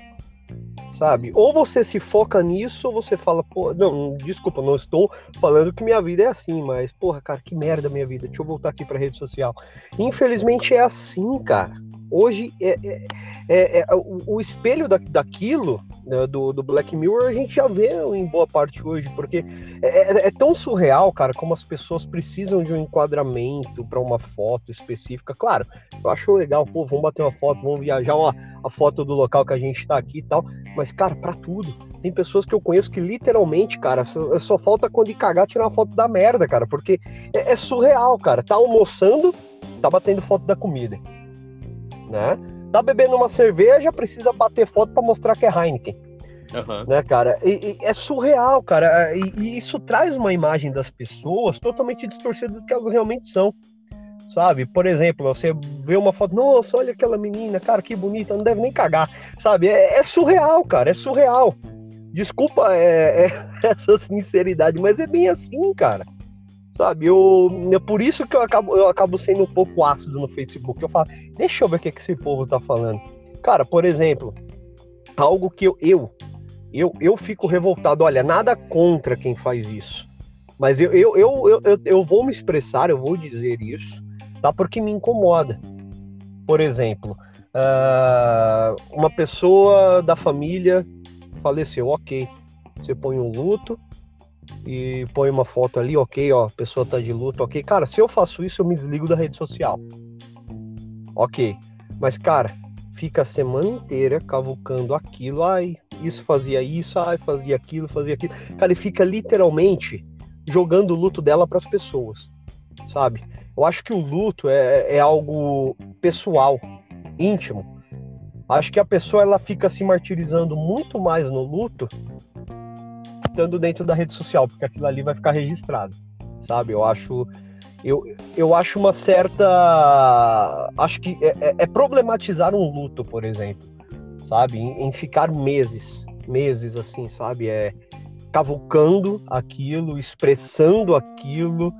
sabe? Ou você se foca nisso, ou você fala, pô, não, desculpa, não estou falando que minha vida é assim, mas, porra, cara, que merda minha vida, deixa eu voltar aqui pra rede social. Infelizmente é assim, cara. Hoje é, é, é, é o, o, espelho da, daquilo, né, do, do, Black Mirror, a gente já vê em boa parte hoje, porque é, é, é tão surreal, cara, como as pessoas precisam de um enquadramento para uma foto específica. Claro, eu acho legal, pô, vamos bater uma foto, vamos viajar, ó, a foto do local que a gente está aqui e tal, mas, cara, para tudo. Tem pessoas que eu conheço que literalmente, cara, só, só falta quando ir cagar tirar uma foto da merda, cara, porque é, é surreal, cara. Tá almoçando, tá batendo foto da comida né? Tá bebendo uma cerveja, precisa bater foto para mostrar que é Heineken. Uhum. Né, cara? E, e é surreal, cara. E, e, isso traz uma imagem das pessoas totalmente distorcida do que elas realmente são. Sabe? Por exemplo, você vê uma foto, nossa, olha aquela menina, cara, que bonita, não deve nem cagar. Sabe? É, é surreal, cara, é surreal. Desculpa é, é essa sinceridade, mas é bem assim, cara. Sabe, eu, é por isso que eu acabo, eu acabo sendo um pouco ácido no Facebook. Eu falo, deixa eu ver o que, que esse povo tá falando. Cara, por exemplo, algo que eu, eu, eu, eu fico revoltado. Olha, nada contra quem faz isso. Mas eu, eu, eu, eu, eu, vou me expressar, eu vou dizer isso, tá? Porque me incomoda. Por exemplo, uh, uma pessoa da família faleceu, ok. Você põe um luto, e põe uma foto ali, ok, ó, a pessoa tá de luto, ok. Cara, se eu faço isso, eu me desligo da rede social. Ok. Mas, cara, fica a semana inteira cavucando aquilo, ai, isso fazia isso, ai, fazia aquilo, fazia aquilo. Cara, ele fica literalmente jogando o luto dela para as pessoas, sabe? Eu acho que o luto é, é algo pessoal, íntimo. Acho que a pessoa ela fica se martirizando muito mais no luto estando dentro da rede social, porque aquilo ali vai ficar registrado, sabe? Eu acho eu, eu acho uma certa acho que é, é, é problematizar um luto, por exemplo, sabe? Em, em, ficar meses, meses assim, sabe? É cavucando aquilo, expressando aquilo,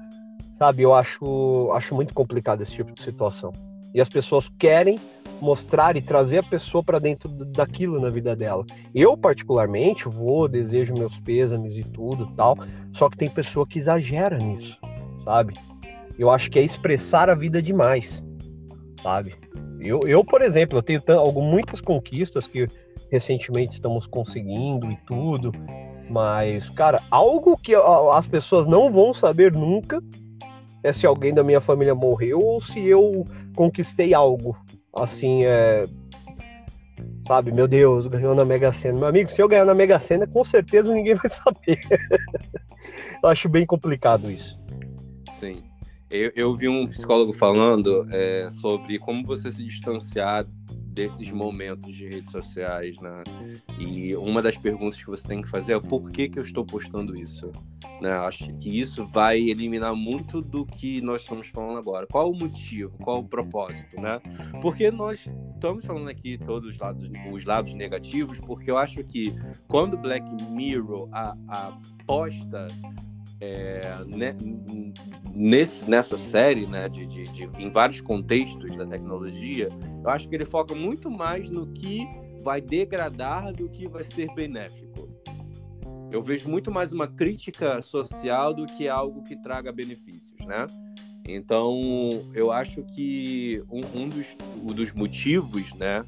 sabe? Eu acho acho muito complicado esse tipo de situação. E as pessoas querem mostrar e trazer a pessoa para dentro daquilo na vida dela. Eu, particularmente, vou, desejo meus pêsames e tudo tal, só que tem pessoa que exagera nisso, sabe? Eu acho que é expressar a vida demais, sabe? Eu, eu por exemplo, eu tenho muitas conquistas que recentemente estamos conseguindo e tudo, mas, cara, algo que as pessoas não vão saber nunca é se alguém da minha família morreu ou se eu conquistei algo, assim, é. Sabe, meu Deus, ganhou na Mega Sena. Meu amigo, se eu ganhar na Mega Sena, com certeza ninguém vai saber. eu acho bem complicado isso. Sim. Eu, eu vi um psicólogo falando é, sobre como você se distanciar desses momentos de redes sociais, né? E uma das perguntas que você tem que fazer é por que, que eu estou postando isso? Né? Acho que isso vai eliminar muito do que nós estamos falando agora. Qual o motivo? Qual o propósito, né? Porque nós estamos falando aqui todos os lados, os lados negativos, porque eu acho que quando Black Mirror aposta é, né, nesse, nessa série, né, de, de, de, em vários contextos da tecnologia, eu acho que ele foca muito mais no que vai degradar do que vai ser benéfico. Eu vejo muito mais uma crítica social do que algo que traga benefícios, né? Então, eu acho que um, um dos, um dos motivos, né,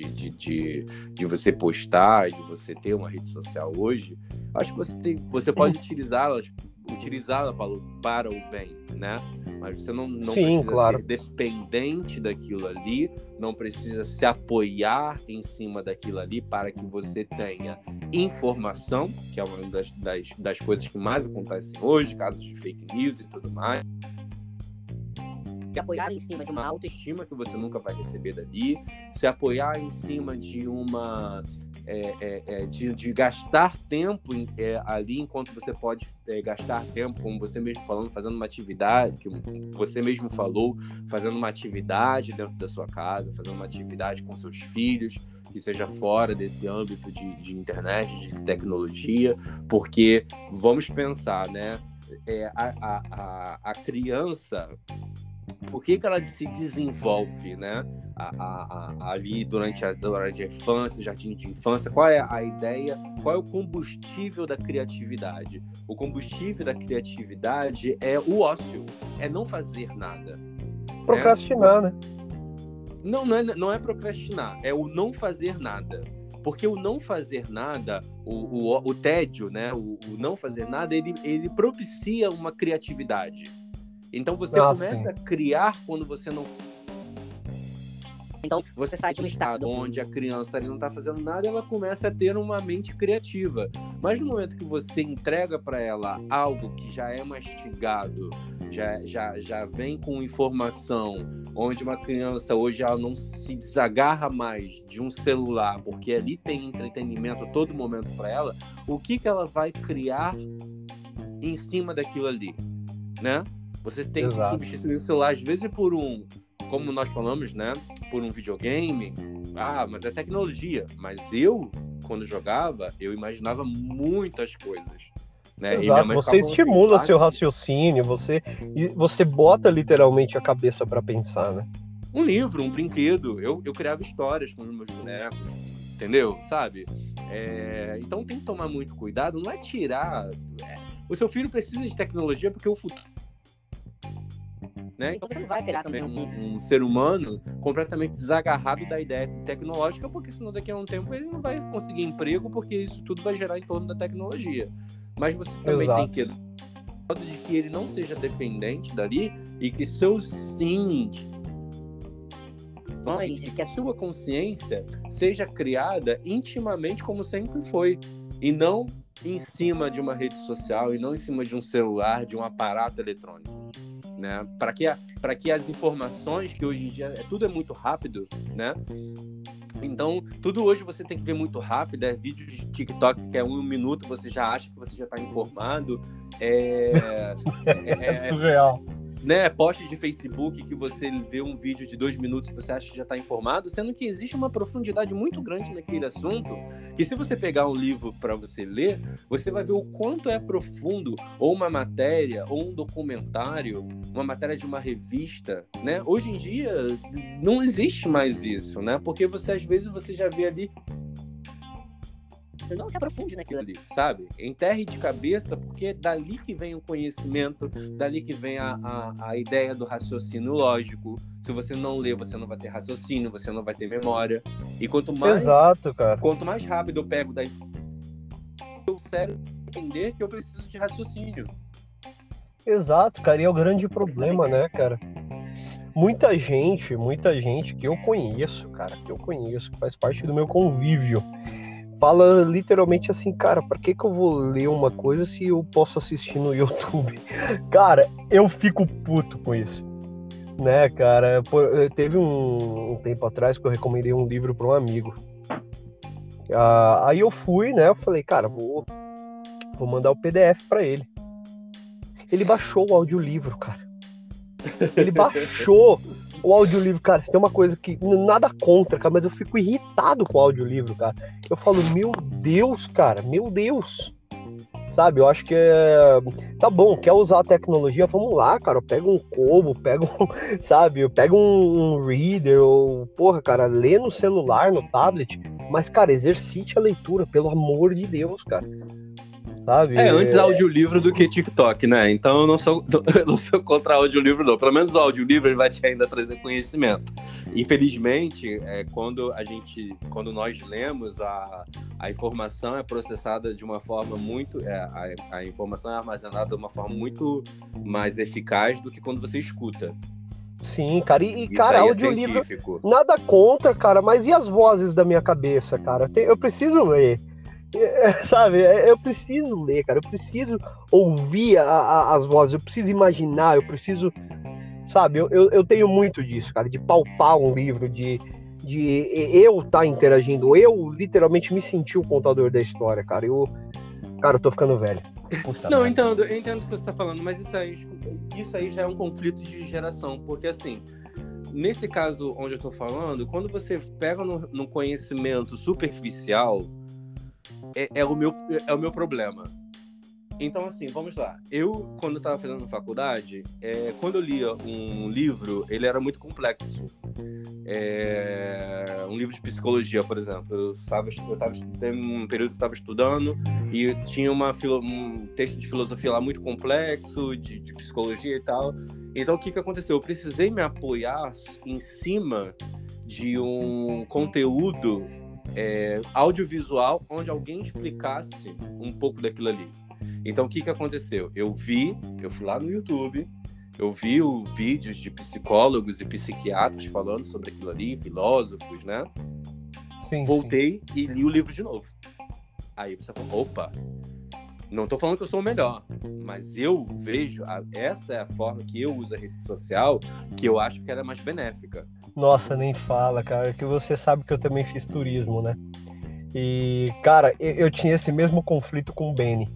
de, de, de, de, você postar, de você ter uma rede social hoje, acho que você, tem, você pode utilizá-la utilizá-la para, para o bem, né? Mas você não, não Sim, precisa claro. ser dependente daquilo ali, não precisa se apoiar em cima daquilo ali para que você tenha informação, que é uma das, das, das coisas que mais acontecem hoje, casos de fake news e tudo mais se apoiar em cima de uma autoestima que você nunca vai receber dali, se apoiar em cima de uma é, é, é, de, de, gastar tempo é, ali enquanto você pode é, gastar tempo, como você mesmo falando, fazendo uma atividade, que você mesmo falou, fazendo uma atividade dentro da sua casa, fazendo uma atividade com seus filhos, que seja fora desse âmbito de, de internet, de tecnologia, porque vamos pensar, né? É, a, a, a, a criança por que, que ela se desenvolve, né? A, a, a, ali durante a, durante a infância, jardim de infância, qual é a ideia, qual é o combustível da criatividade? O combustível da criatividade é o ócio, é não fazer nada. Procrastinar, né? né? Não, não é, não é procrastinar, é o não fazer nada. Porque o não fazer nada, o, o, o tédio, né? O, o não fazer nada, ele, ele propicia uma criatividade. Então você ah, começa a criar quando você não. Então você sai de um estado onde a criança ali não está fazendo nada, ela começa a ter uma mente criativa. Mas no momento que você entrega para ela algo que já é mastigado, já, já, já vem com informação onde uma criança hoje ela não se desagarra mais de um celular, porque ali tem entretenimento a todo momento para ela, o que, que ela vai criar em cima daquilo ali, né? Você tem Exato. que substituir o celular às vezes por um, como nós falamos, né? Por um videogame. Ah, mas é tecnologia. Mas eu, quando jogava, eu imaginava muitas coisas. Né? Exato, você estimula assim, seu raciocínio, você, você bota literalmente a cabeça para pensar, né? Um livro, um brinquedo. Eu, eu criava histórias com os meus bonecos, entendeu? Sabe? É, então tem que tomar muito cuidado, não é tirar. É, o seu filho precisa de tecnologia porque o futuro. Né? Então você não vai criar também um, um, ser humano completamente desagarrado da ideia tecnológica, porque senão daqui a um tempo ele não vai conseguir emprego, porque isso tudo vai gerar em torno da tecnologia. Mas você também Exato. tem que de que ele não seja dependente dali e que seus sims que a sua consciência seja criada intimamente como sempre foi e não em cima de uma rede social e não em cima de um celular, de um aparato eletrônico, né? Para que para que as informações que hoje em dia é, tudo é muito rápido, né? Então, tudo hoje você tem que ver muito rápido. É vídeo de TikTok que é um minuto, você já acha que você já está informado. É, é, é, é surreal né, post de Facebook que você vê um vídeo de dois minutos e você acha que já está informado, sendo que existe uma profundidade muito grande naquele assunto, que se você pegar um livro para você ler, você vai ver o quanto é profundo, ou uma matéria, ou um documentário, uma matéria de uma revista, né? Hoje em dia não existe mais isso, né? Porque você às vezes você já vê ali não se aprofunde naquilo ali, sabe? Enterre de cabeça, porque é dali que vem o conhecimento, dali que vem a, a, a ideia do raciocínio lógico. Se você não ler, você não vai ter raciocínio, você não vai ter memória. E quanto mais. Exato, cara. Quanto mais rápido eu pego da o cérebro entender que eu preciso de raciocínio. Exato, cara, e é o grande problema, né, cara? Muita gente, muita gente que eu conheço, cara, que eu conheço, que faz parte do meu convívio, fala literalmente assim, cara, para que que eu vou ler uma coisa se eu posso assistir no YouTube? Cara, eu fico puto com isso. Né, cara? Teve um, um tempo atrás que eu recomendei um livro para um amigo. Ah, aí eu fui, né? Eu falei, cara, vou, vou mandar o PDF para ele. Ele baixou o audiolivro, cara. Ele baixou o audiolivro, cara, tem uma coisa que. Nada contra, cara, mas eu fico irritado com o audiolivro, cara. Eu falo, meu Deus, cara, meu Deus. Sabe, eu acho que é. Tá bom, quer usar a tecnologia? Vamos lá, cara. Pega um Kobo, pega um. Sabe, pega um, um reader, ou. Porra, cara, lê no celular, no tablet. Mas, cara, exercite a leitura, pelo amor de Deus, cara sabe? É, antes audiolivro do que TikTok, né? Então eu não sou, eu não sou contra audiolivro, não. Pelo menos o audiolivro ele vai te ainda trazer conhecimento. Infelizmente, é, quando a gente, quando nós lemos, a, a informação é processada de uma forma muito. É, a, a informação é armazenada de uma forma muito mais eficaz do que quando você escuta. Sim, cara. E, e cara, é audiolivro. Nada contra, cara, mas e as vozes da minha cabeça, cara? eu preciso ler. Sabe, é, eu preciso ler, cara, eu preciso ouvir a, a, as vozes, eu preciso imaginar, eu preciso, sabe, eu, eu, eu, tenho muito disso, cara, de palpar um livro, de, de eu estar tá interagindo, eu literalmente me sentir o contador da história, cara, eu, cara, eu tô ficando velho. Puta Não, eu entendo, eu entendo o que você tá falando, mas isso aí, isso aí já é um conflito de geração, porque assim, nesse caso onde eu tô falando, quando você pega no, no conhecimento superficial, é, é, o meu, é o meu problema. Então, assim, vamos lá. Eu, quando estava fazendo faculdade, é, quando eu lia um livro, ele era muito complexo. É, um livro de psicologia, por exemplo. Eu estava, eu tava, tem um período que estava estudando e tinha uma, um texto de filosofia lá muito complexo, de, de psicologia e tal. Então, o que, que aconteceu? Eu precisei me apoiar em cima de um conteúdo é, audiovisual onde alguém explicasse um pouco daquilo ali. Então, o que, que aconteceu? Eu vi, eu fui lá no YouTube, eu vi o, vídeos de psicólogos e psiquiatras falando sobre aquilo ali, filósofos, né? Sim, Voltei sim. e li o livro de novo. Aí você falou, opa, Não tô falando que eu sou o melhor, mas eu vejo, a, essa é a forma que eu uso a rede social, que eu acho que ela é mais benéfica. Nossa, nem fala, cara, que você sabe que eu também fiz turismo, né? E, cara, eu, eu tinha esse mesmo conflito com o Benny.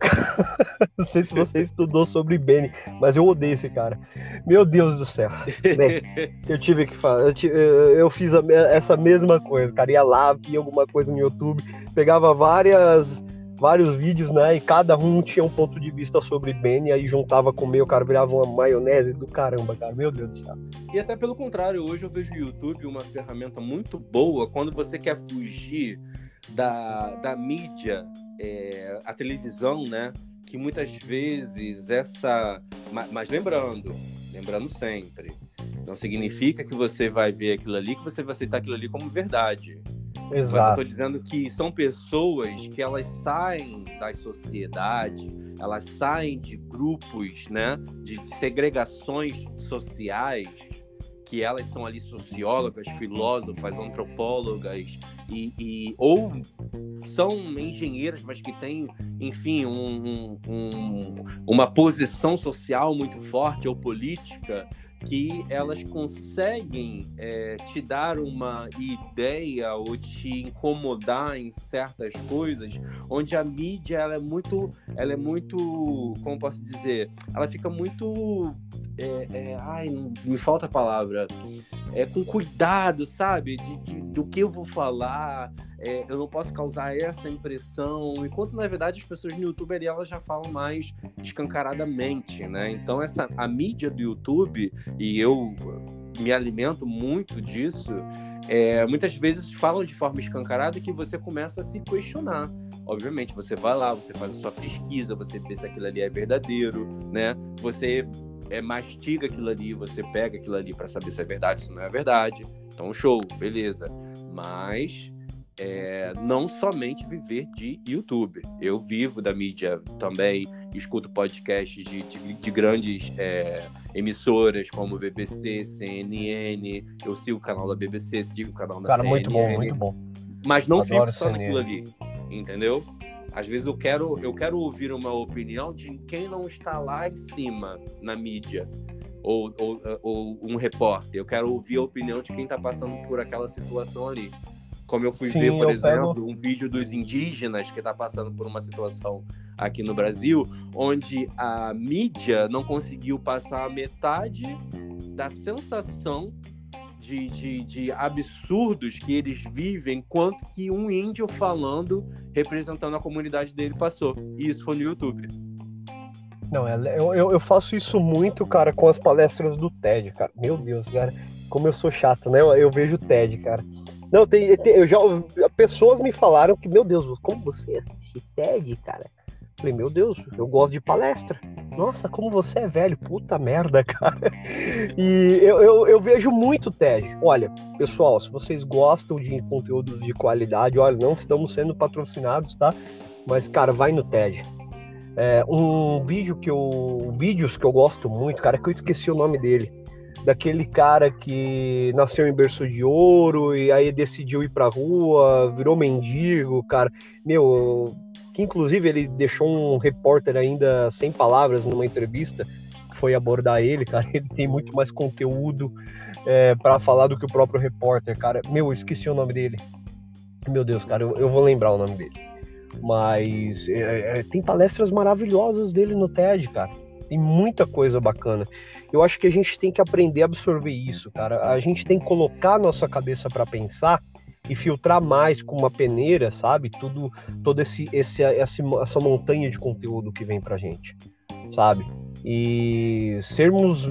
Não sei se você estudou sobre Benny, mas eu odeio esse cara. Meu Deus do céu. Eu tive que falar. Eu, eu fiz a, essa mesma coisa, cara. Ia lá, via alguma coisa no YouTube, pegava várias vários vídeos, né? E cada um tinha um ponto de vista sobre Ben, e aí juntava com o meu, cara, virava uma maionese do caramba, cara. Meu Deus do céu. E até pelo contrário, hoje eu vejo o YouTube uma ferramenta muito boa quando você quer fugir da, da mídia, é, a televisão, né? Que muitas vezes essa. Mas, mas lembrando, lembrando sempre, não significa que você vai ver aquilo ali, que você vai aceitar aquilo ali como verdade. Exato. Mas eu estou dizendo que são pessoas que elas saem da sociedade, elas saem de grupos, né, de segregações sociais, que elas são ali sociólogas, filósofas, antropólogas, e, e, ou são engenheiras, mas que têm, enfim, um, um, uma posição social muito forte ou política, que elas conseguem é, te dar uma ideia ou te incomodar em certas coisas, onde a mídia ela é muito, ela é muito, como posso dizer, ela fica muito, é, é, ai, me falta a palavra, é, com cuidado, sabe, de, de, do que eu vou falar, é, eu não posso causar essa impressão, enquanto na verdade as pessoas no YouTube ali, elas já falam mais escancaradamente, né? Então essa a mídia do YouTube e eu me alimento muito disso, é, muitas vezes falam de forma escancarada que você começa a se questionar. Obviamente, você vai lá, você faz a sua pesquisa, você vê se aquilo ali é verdadeiro, né? Você é, mastiga aquilo ali, você pega aquilo ali para saber se é verdade, se não é verdade. Então, show, beleza. Mas é, não somente viver de YouTube. Eu vivo da mídia também, escuto podcasts de, de, de grandes é, emissoras como BBC, CNN. Eu sigo o canal da BBC, sigo o canal da Cara, CNN. muito bom, muito bom. Mas não Adoro fico só CNN. naquilo ali, entendeu? Às vezes eu quero, eu quero ouvir uma opinião de quem não está lá em cima na mídia. Ou, ou, ou um repórter. Eu quero ouvir a opinião de quem está passando por aquela situação ali. Como eu fui Sim, ver, por exemplo, pego- um vídeo dos indígenas que está passando por uma situação aqui no Brasil, onde a mídia não conseguiu passar a metade da sensação de, de, de absurdos que eles vivem, quanto que um índio falando, representando a comunidade dele, passou. E isso foi no YouTube. Não, é- eu, eu, eu faço isso muito, cara, com as palestras do TED, cara. Meu Deus, cara, como eu sou chato, né? Eu, eu vejo o TED, cara. Não, tem, tem- eu já pessoas me falaram que, meu Deus, como você assiste TED, cara? Falei, meu Deus, eu gosto de palestra. Nossa, como você é velho, puta merda, cara. E eu, eu, eu vejo muito TED. Olha, pessoal, se vocês gostam de conteúdos de qualidade, olha, não estamos sendo patrocinados, tá? Mas, cara, vai no TED. É, um vídeo que eu. Vídeos que eu gosto muito, cara, que eu esqueci o nome dele. Daquele cara que nasceu em berço de ouro e aí decidiu ir pra rua, virou mendigo, cara. Meu, que inclusive ele deixou um repórter ainda sem palavras numa entrevista foi abordar ele, cara. Ele tem muito mais conteúdo é, para falar do que o próprio repórter, cara. Meu, eu esqueci o nome dele. Meu Deus, cara, eu, eu vou lembrar o nome dele. Mas é, é, tem palestras maravilhosas dele no TED, cara. Tem muita coisa bacana. Eu acho que a gente tem que aprender a absorver isso, cara. A gente tem que colocar a nossa cabeça para pensar e filtrar mais com uma peneira, sabe? Tudo, todo esse, esse, essa, essa montanha de conteúdo que vem pra gente, sabe? E sermos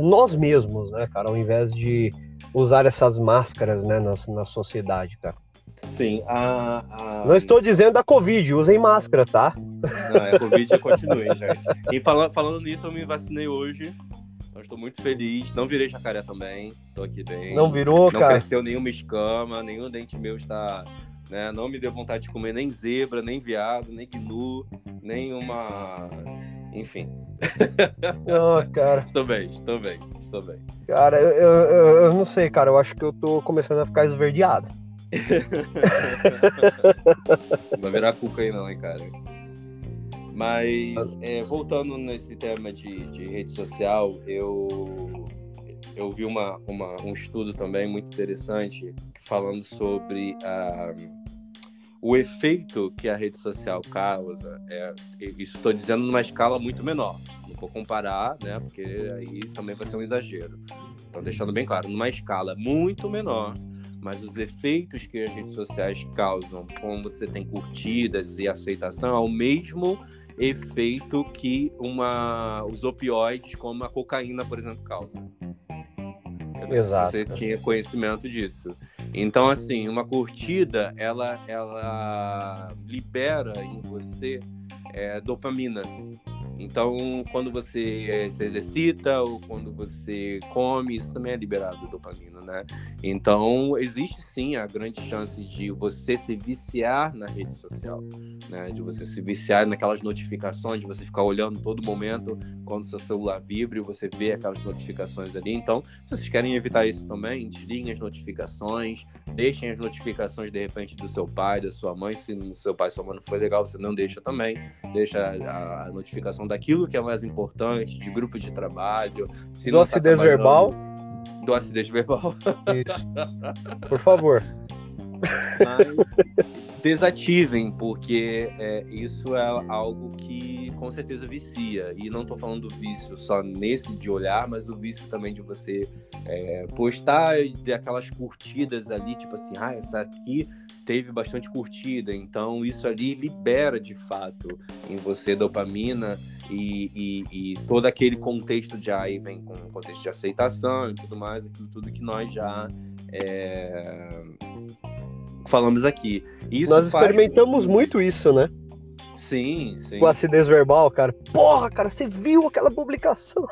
nós mesmos, né, cara? Ao invés de usar essas máscaras, né, na, na sociedade, cara. Sim, a, a... Não estou dizendo da Covid, usem máscara, tá? Não, é Covid continue, gente. E falando, falando nisso, eu me vacinei hoje. Então estou muito feliz. Não virei jacaré também. Estou aqui bem. Não virou, Não cara. cresceu nenhuma escama, nenhum dente meu está. Né, não me deu vontade de comer nem zebra, nem viado, nem gnu, nem uma. Enfim. Não, cara. Estou bem, estou bem, estou bem. Cara, eu, eu, eu não sei, cara. Eu acho que eu tô começando a ficar esverdeado. Não vai virar cuca aí não, hein, cara. Mas é, voltando nesse tema de, de, rede social, eu, eu vi uma, uma, um estudo também muito interessante falando sobre a, o efeito que a rede social causa. É, isso estou dizendo numa escala muito menor. Não vou comparar, né? Porque aí também vai ser um exagero. Então, deixando bem claro, numa escala muito menor mas os efeitos que as redes sociais causam, como você tem curtidas e aceitação, é o mesmo efeito que uma, os opioides, como a cocaína, por exemplo, causam. Exato. Você tinha conhecimento disso. Então, assim, uma curtida, ela, ela libera em você é, dopamina. Então, quando você eh, se exercita ou quando você come, isso também é liberado dopamina, né? Então, existe sim a grande chance de você se viciar na rede social, né? De você se viciar naquelas notificações, de você ficar olhando todo momento quando seu celular vibra e você vê aquelas notificações ali. Então, se vocês querem evitar isso também, desliguem as notificações, deixem as notificações de repente do seu pai, da sua mãe. Se seu pai sua mãe não foi legal, você não deixa também. Deixa a, a daquilo que é mais importante, de grupo de trabalho. Se do tá acidez verbal. Do acidez verbal. Isso. Por favor. Mas desativem, porque é, isso é algo que com certeza vicia. E não estou falando do vício só nesse de olhar, mas do vício também de você é, postar e ter aquelas curtidas ali, tipo assim, ah, essa aqui teve bastante curtida. Então isso ali libera de fato em você dopamina e, e, e, todo aquele contexto de aí vem com o contexto de aceitação e tudo mais, aquilo tudo que nós já é, falamos aqui. Isso nós experimentamos muito isso, né? Sim, sim. Com acidez verbal, cara. Porra, cara, você viu aquela publicação?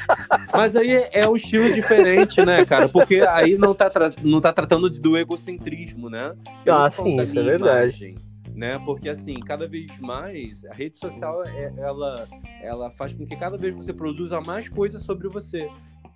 Mas aí é um estilo diferente, né, cara? Porque aí não tá, não tá tratando do egocentrismo, né? Eu ah, sim, isso é verdade. Imagem né? Porque assim, cada vez mais a rede social é, ela ela faz com que cada vez você produza mais coisas sobre você.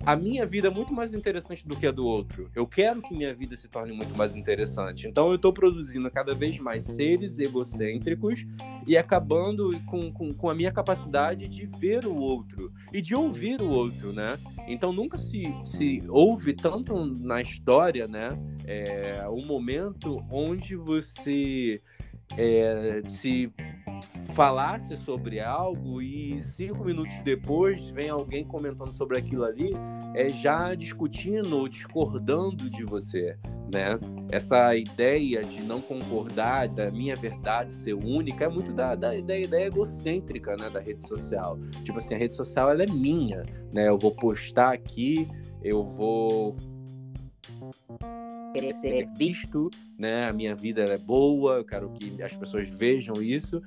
A minha vida é muito mais interessante do que a do outro. Eu quero que minha vida se torne muito mais interessante. Então eu estou produzindo cada vez mais seres egocêntricos e acabando com, com, com, a minha capacidade de ver o outro e de ouvir o outro, né? Então nunca se, se ouve tanto na história, né? É, um momento onde você é, se falasse sobre algo e cinco minutos depois vem alguém comentando sobre aquilo ali, é já discutindo ou discordando de você, né? Essa ideia de não concordar, da minha verdade ser única, é muito da, da, da ideia egocêntrica, né, da rede social. Tipo assim, a rede social ela é minha, né? Eu vou postar aqui, eu vou querer ser visto, né? A minha vida é boa, eu quero que as pessoas vejam isso.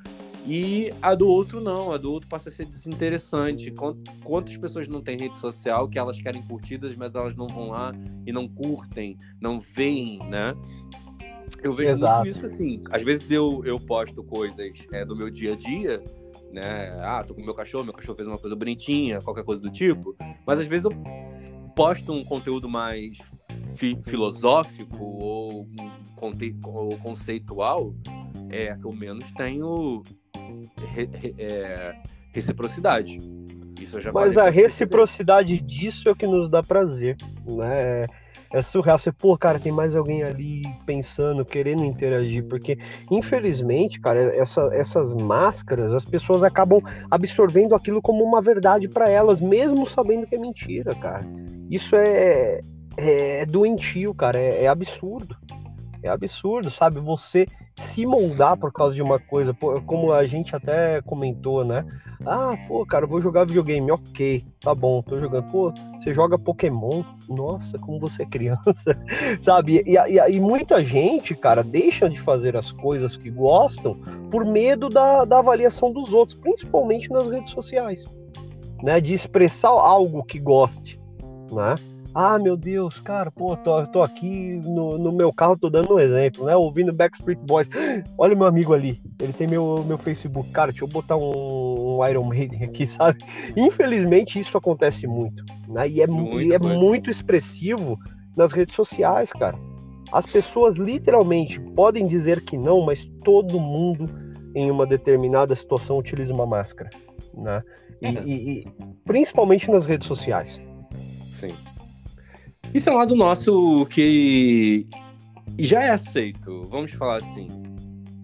E a do outro não, a do outro passa a ser desinteressante. Quantas pessoas não têm rede social que elas querem curtidas, mas elas não vão lá e não curtem, não veem, né? Eu vejo Exato. muito isso assim. Às vezes eu, eu posto coisas é, do meu dia a dia, né? Ah, tô com meu cachorro, meu cachorro fez uma coisa bonitinha, qualquer coisa do tipo. Mas às vezes eu posto um conteúdo mais fi filosófico ou, conte ou conceitual, é que eu menos tenho re re é, reciprocidade. Isso já Mas a reciprocidade disso é o que nos dá prazer, né? É surreal. Você, pô, cara, tem mais alguém ali pensando, querendo interagir, porque infelizmente, cara, essa, essas máscaras, as pessoas acabam absorvendo aquilo como uma verdade para elas, mesmo sabendo que é mentira, cara. Isso é, é, é doentio, cara, é, é absurdo. É absurdo, sabe? Você se moldar por causa de uma coisa, como a gente até comentou, né? Ah, pô, cara, vou jogar videogame, ok, tá bom, tô jogando. Pô, você joga Pokémon? Nossa, como você é criança, sabe? E, e, e, muita gente, cara, deixa de fazer as coisas que gostam por medo da, da avaliação dos outros, principalmente nas redes sociais, né? De expressar algo que goste, né? Ah, meu Deus, cara, pô, tô, tô aqui no, no meu carro, tô dando um exemplo, né? Ouvindo Backstreet Boys. Olha meu amigo ali, ele tem meu, meu Facebook. Cara, deixa eu botar um, um Iron Maiden aqui, sabe? Infelizmente isso acontece muito, né? E é muito, e é muito expressivo nas redes sociais, cara. As pessoas literalmente podem dizer que não, mas todo mundo em uma determinada situação utiliza uma máscara, né? E, é. e, e principalmente nas redes sociais. Sim. Isso é um lado nosso que já é aceito, vamos falar assim.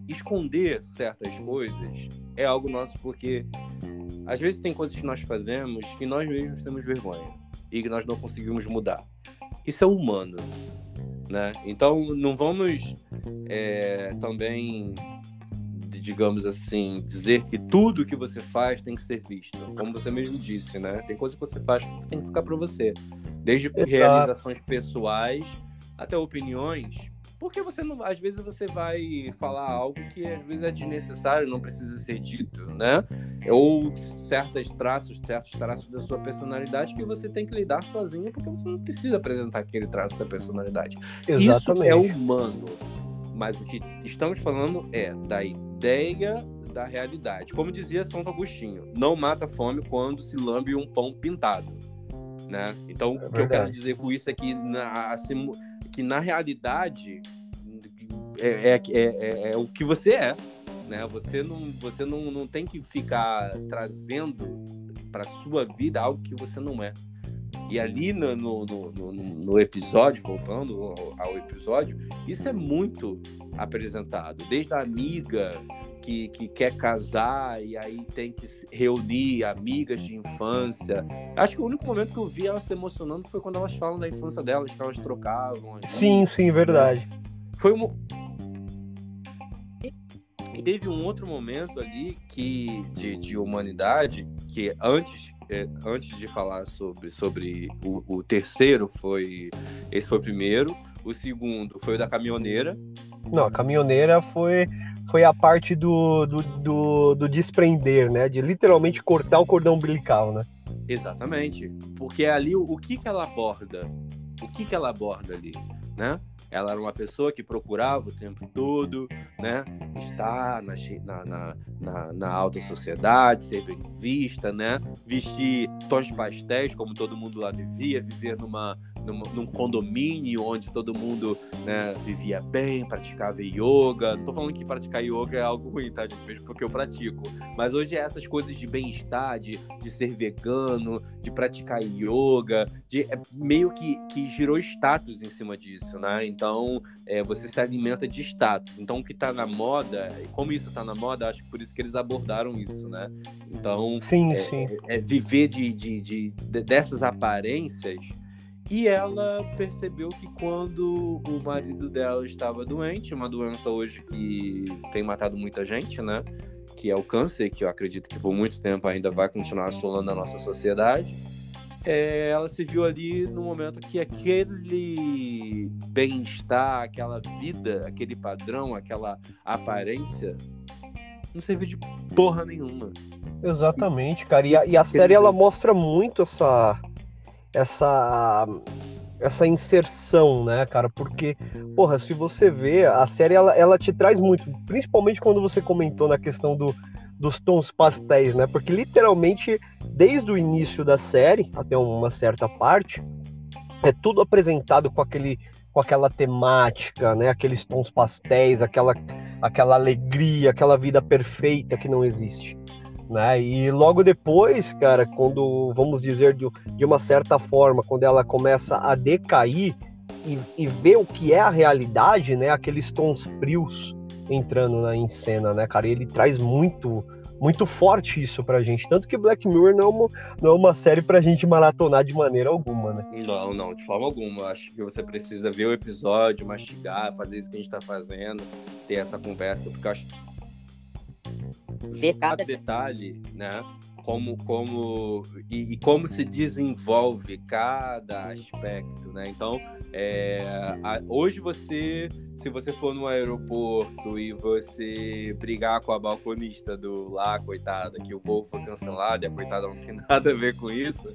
Esconder certas coisas é algo nosso porque às vezes tem coisas que nós fazemos que nós mesmos temos vergonha e que nós não conseguimos mudar. Isso é humano, né? Então não vamos é, também, digamos assim, dizer que tudo que você faz tem que ser visto. Como você mesmo disse, né? Tem coisa que você faz que tem que ficar para você, desde Exato. realizações pessoais até opiniões porque você não, às vezes você vai falar algo que às vezes é desnecessário, não precisa ser dito, né? Ou certos traços, certos traços da sua personalidade que você tem que lidar sozinho, porque você não precisa apresentar aquele traço da personalidade. Exatamente. Isso é humano. Mas o que estamos falando é da ideia da realidade. Como dizia São Agostinho, não mata fome quando se lambe um pão pintado. Né? Então, é o que eu quero dizer com isso é que na, assim, que na realidade é, é, é, é, o que você é. Né? Você, não, você não, não tem que ficar trazendo para sua vida algo que você não é. E ali no, no, no, no, episódio, voltando ao episódio, isso é muito apresentado. Desde a amiga que, que quer casar e aí tem que reunir amigas de infância. Acho que o único momento que eu vi elas se emocionando foi quando elas falam da infância delas, que elas trocavam. Ali. Sim, sim, verdade. Foi um. E teve um outro momento ali que de, de humanidade que antes é, antes de falar sobre, sobre o, o, terceiro foi esse foi o primeiro o segundo foi o da caminhoneira não a caminhoneira foi foi a parte do, do, do, do desprender, né? De literalmente cortar o cordão umbilical, né? Exatamente. Porque ali o, o que, que ela aborda? O que, que ela aborda ali, né? Ela era uma pessoa que procurava o tempo todo, né? Estar na, na, na, na alta sociedade, ser bem vista, né? Vestir tons pastéis, como todo mundo lá vivia, viver numa, num, num condomínio onde todo mundo né, vivia bem, praticava yoga. Tô falando que praticar yoga é algo ruim, tá, gente? Mesmo porque eu pratico. Mas hoje é essas coisas de bem-estar, de, de ser vegano, de praticar yoga, de, é meio que, que girou status em cima disso, né? Então, é, você se alimenta de status. Então, o que tá na moda, como isso tá na moda, acho que por isso que eles abordaram isso, né? Então, sim, é, sim. É, é viver de, de, de, de, dessas aparências e ela percebeu que quando o marido dela estava doente, uma doença hoje que tem matado muita gente, né? Que é o câncer, que eu acredito que por muito tempo ainda vai continuar assolando a nossa sociedade. É, ela se viu ali no momento que aquele bem-estar, aquela vida, aquele padrão, aquela aparência, não serviu de porra nenhuma. Exatamente, cara. E a, e a série ela mostra muito essa essa essa inserção, né, cara? Porque, porra, se você vê, a série ela, ela te traz muito, principalmente quando você comentou na questão do, dos tons pastéis, né? Porque literalmente, desde o início da série, até uma certa parte, é tudo apresentado com aquele com aquela temática, né? Aqueles tons pastéis, aquela aquela alegria, aquela vida perfeita que não existe. Né? E logo depois, cara, quando vamos dizer de, de uma certa forma, quando ela começa a decair e, e ver o que é a realidade, né? Aqueles tons frios entrando na, em cena, né, cara? E ele traz muito muito forte isso pra gente. Tanto que Black Mirror não é uma, não é uma série pra gente maratonar de maneira alguma, né? Não, não, de forma alguma. Acho que você precisa ver o episódio, mastigar, fazer isso que a gente tá fazendo, ter essa conversa, porque acho ver cada detalhe, né? Como, como e, e, como se desenvolve cada aspecto, né? Então, é, a, hoje você, se você for no aeroporto e você brigar com a balconista do lá, coitada, que o voo foi cancelado e a coitada não tem nada a ver com isso,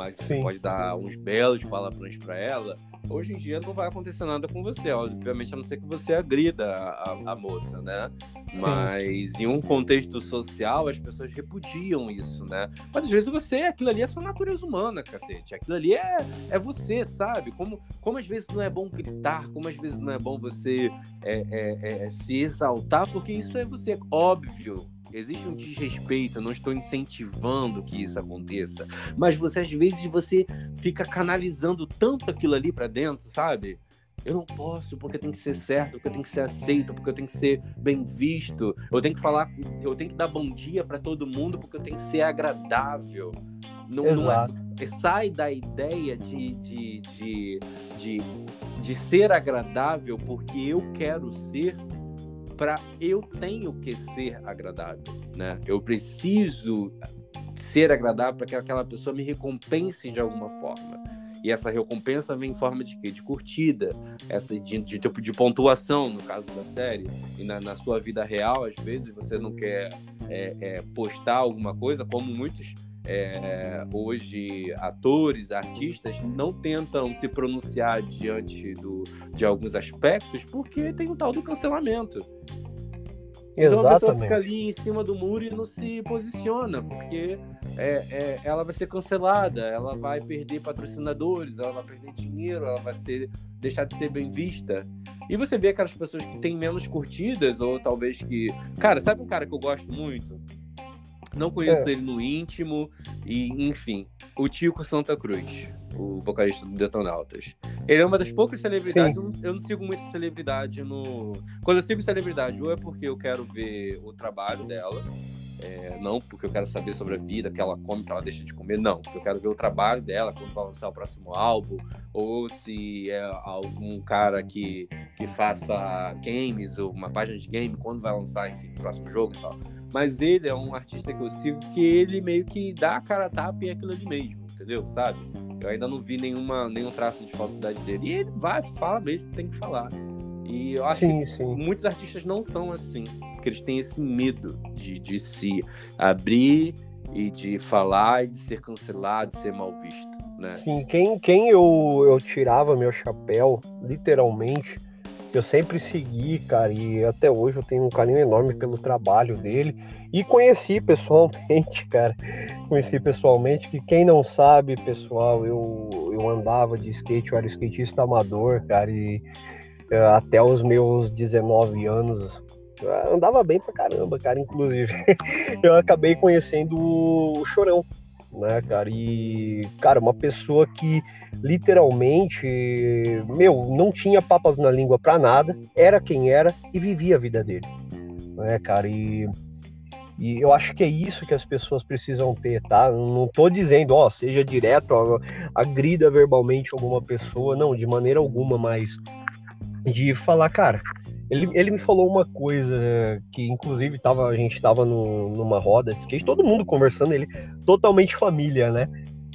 mas você Sim. pode dar uns belos palavrões para ela. Hoje em dia não vai acontecer nada com você, obviamente, a não ser que você agrida a, a moça, né? Sim. Mas em um contexto social, as pessoas repudiam isso, né? Mas às vezes você, aquilo ali é sua natureza humana, cacete. Aquilo ali é, é você, sabe? Como, como às vezes não é bom gritar, como às vezes não é bom você é, é, é, se exaltar, porque isso é você. Óbvio, existe um desrespeito, eu não estou incentivando que isso aconteça, mas você às vezes você fica canalizando tanto aquilo ali para dentro, sabe? Eu não posso porque tem que ser certo, porque tem que ser aceito, porque eu tenho que ser bem visto. Eu tenho que falar, eu tenho que dar bom dia para todo mundo porque eu tenho que ser agradável. Não, Exato. não é, sai da ideia de, de, de, de, de ser agradável porque eu quero ser para eu tenho que ser agradável, né? Eu preciso ser agradável para que aquela pessoa me recompense de alguma forma. E essa recompensa vem em forma de quê? De curtida, essa de, de tipo de pontuação, no caso da série. E na, na sua vida real, às vezes, você não quer é, é, postar alguma coisa, como muitos é, hoje atores, artistas não tentam se pronunciar diante do, de alguns aspectos porque tem o tal do cancelamento. Então a pessoa fica ali em cima do muro e não se posiciona, porque é, é, ela vai ser cancelada, ela vai perder patrocinadores, ela vai perder dinheiro, ela vai ser, deixar de ser bem vista. E você vê aquelas pessoas que têm menos curtidas, ou talvez que. Cara, sabe um cara que eu gosto muito? Não conheço é. ele no íntimo, e enfim, o Tico Santa Cruz, o vocalista do Detonautas. Ele é uma das poucas celebridades. Eu não, eu não, sigo muita celebridade no. Quando eu sigo celebridade, ou é porque eu quero ver o trabalho dela, é, não porque eu quero saber sobre a vida que ela come, que ela deixa de comer, não. Porque eu quero ver o trabalho dela quando vai lançar o próximo álbum, ou se é algum cara que, que faça games, ou uma página de game, quando vai lançar, enfim, o próximo jogo e tal. Mas ele é um artista que eu sigo que ele meio que dá a cara a tapa e é aquilo ali mesmo, entendeu? Sabe? Eu ainda não vi nenhuma, nenhum traço de falsidade dele. E ele vai, fala mesmo, tem que falar. E eu acho sim, que sim. muitos artistas não são assim, porque eles têm esse medo de, de se abrir e de falar e de ser cancelado, de ser mal visto. Né? Sim, quem, quem eu, eu tirava meu chapéu, literalmente, eu sempre segui, cara, e até hoje eu tenho um carinho enorme pelo trabalho dele. E conheci pessoalmente, cara. Conheci pessoalmente, que quem não sabe, pessoal, eu, eu andava de skate, eu era skatista amador, cara, e eh, até os meus 19 anos andava bem pra caramba, cara, inclusive. eu acabei conhecendo o Chorão, né, cara? E, cara, uma pessoa que literalmente, meu, não tinha papas na língua pra nada, era quem era e vivia a vida dele, né, cara? E, e eu acho que é isso que as pessoas precisam ter, tá? Não tô dizendo, ó, seja direto, ó, agrida verbalmente alguma pessoa, não, de maneira alguma, mas de falar, cara, ele, ele me falou uma coisa que, inclusive, tava, a gente estava numa roda de skate, todo mundo conversando, ele totalmente família, né?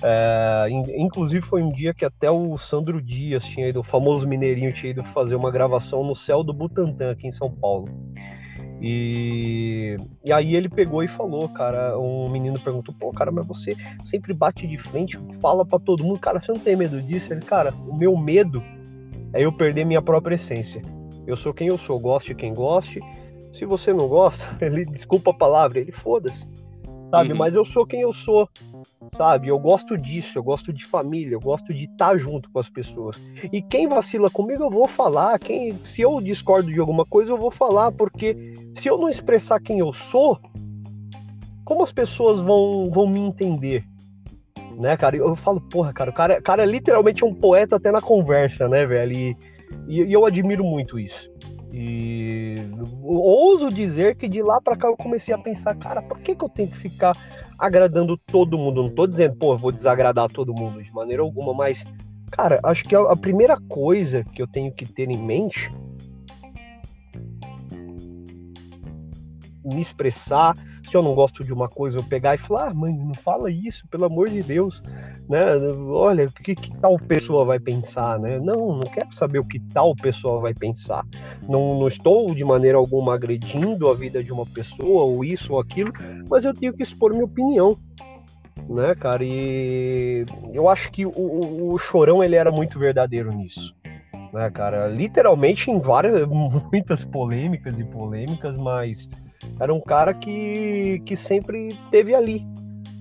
É, inclusive foi um dia que até o Sandro Dias tinha ido, o famoso mineirinho, tinha ido fazer uma gravação no céu do Butantã, aqui em São Paulo. E, e aí ele pegou e falou, cara, um menino perguntou, pô, cara, mas você sempre bate de frente, fala para todo mundo, cara, você não tem medo disso? Ele, cara, o meu medo é eu perder minha própria essência. Eu sou quem eu sou, goste quem goste. Se você não gosta, ele desculpa a palavra, ele foda-se. Sabe? Uhum. Mas eu sou quem eu sou. Sabe? Eu gosto disso, eu gosto de família, eu gosto de estar tá junto com as pessoas. E quem vacila comigo, eu vou falar. Quem, se eu discordo de alguma coisa, eu vou falar, porque se eu não expressar quem eu sou, como as pessoas vão, vão me entender? Né, cara? Eu falo, porra, cara, o cara, cara é literalmente um poeta até na conversa, né, velho? E, e, e eu admiro muito isso. E ouso dizer que de lá para cá eu comecei a pensar, cara, por que, que eu tenho que ficar agradando todo mundo? Não tô dizendo, pô, vou desagradar todo mundo de maneira alguma, mas, cara, acho que a, a primeira coisa que eu tenho que ter em mente me expressar, se eu não gosto de uma coisa, eu pegar e falar, ah, mãe, não fala isso, pelo amor de Deus, né? Olha, o que, que tal pessoa vai pensar, né? Não, não quero saber o que tal pessoa vai pensar. Não, não estou de maneira alguma agredindo a vida de uma pessoa, ou isso ou aquilo, mas eu tenho que expor minha opinião. né, cara? E eu acho que o, o, o Chorão ele era muito verdadeiro nisso, né, cara? Literalmente em várias, muitas polêmicas e polêmicas, mas era um cara que, que sempre teve ali.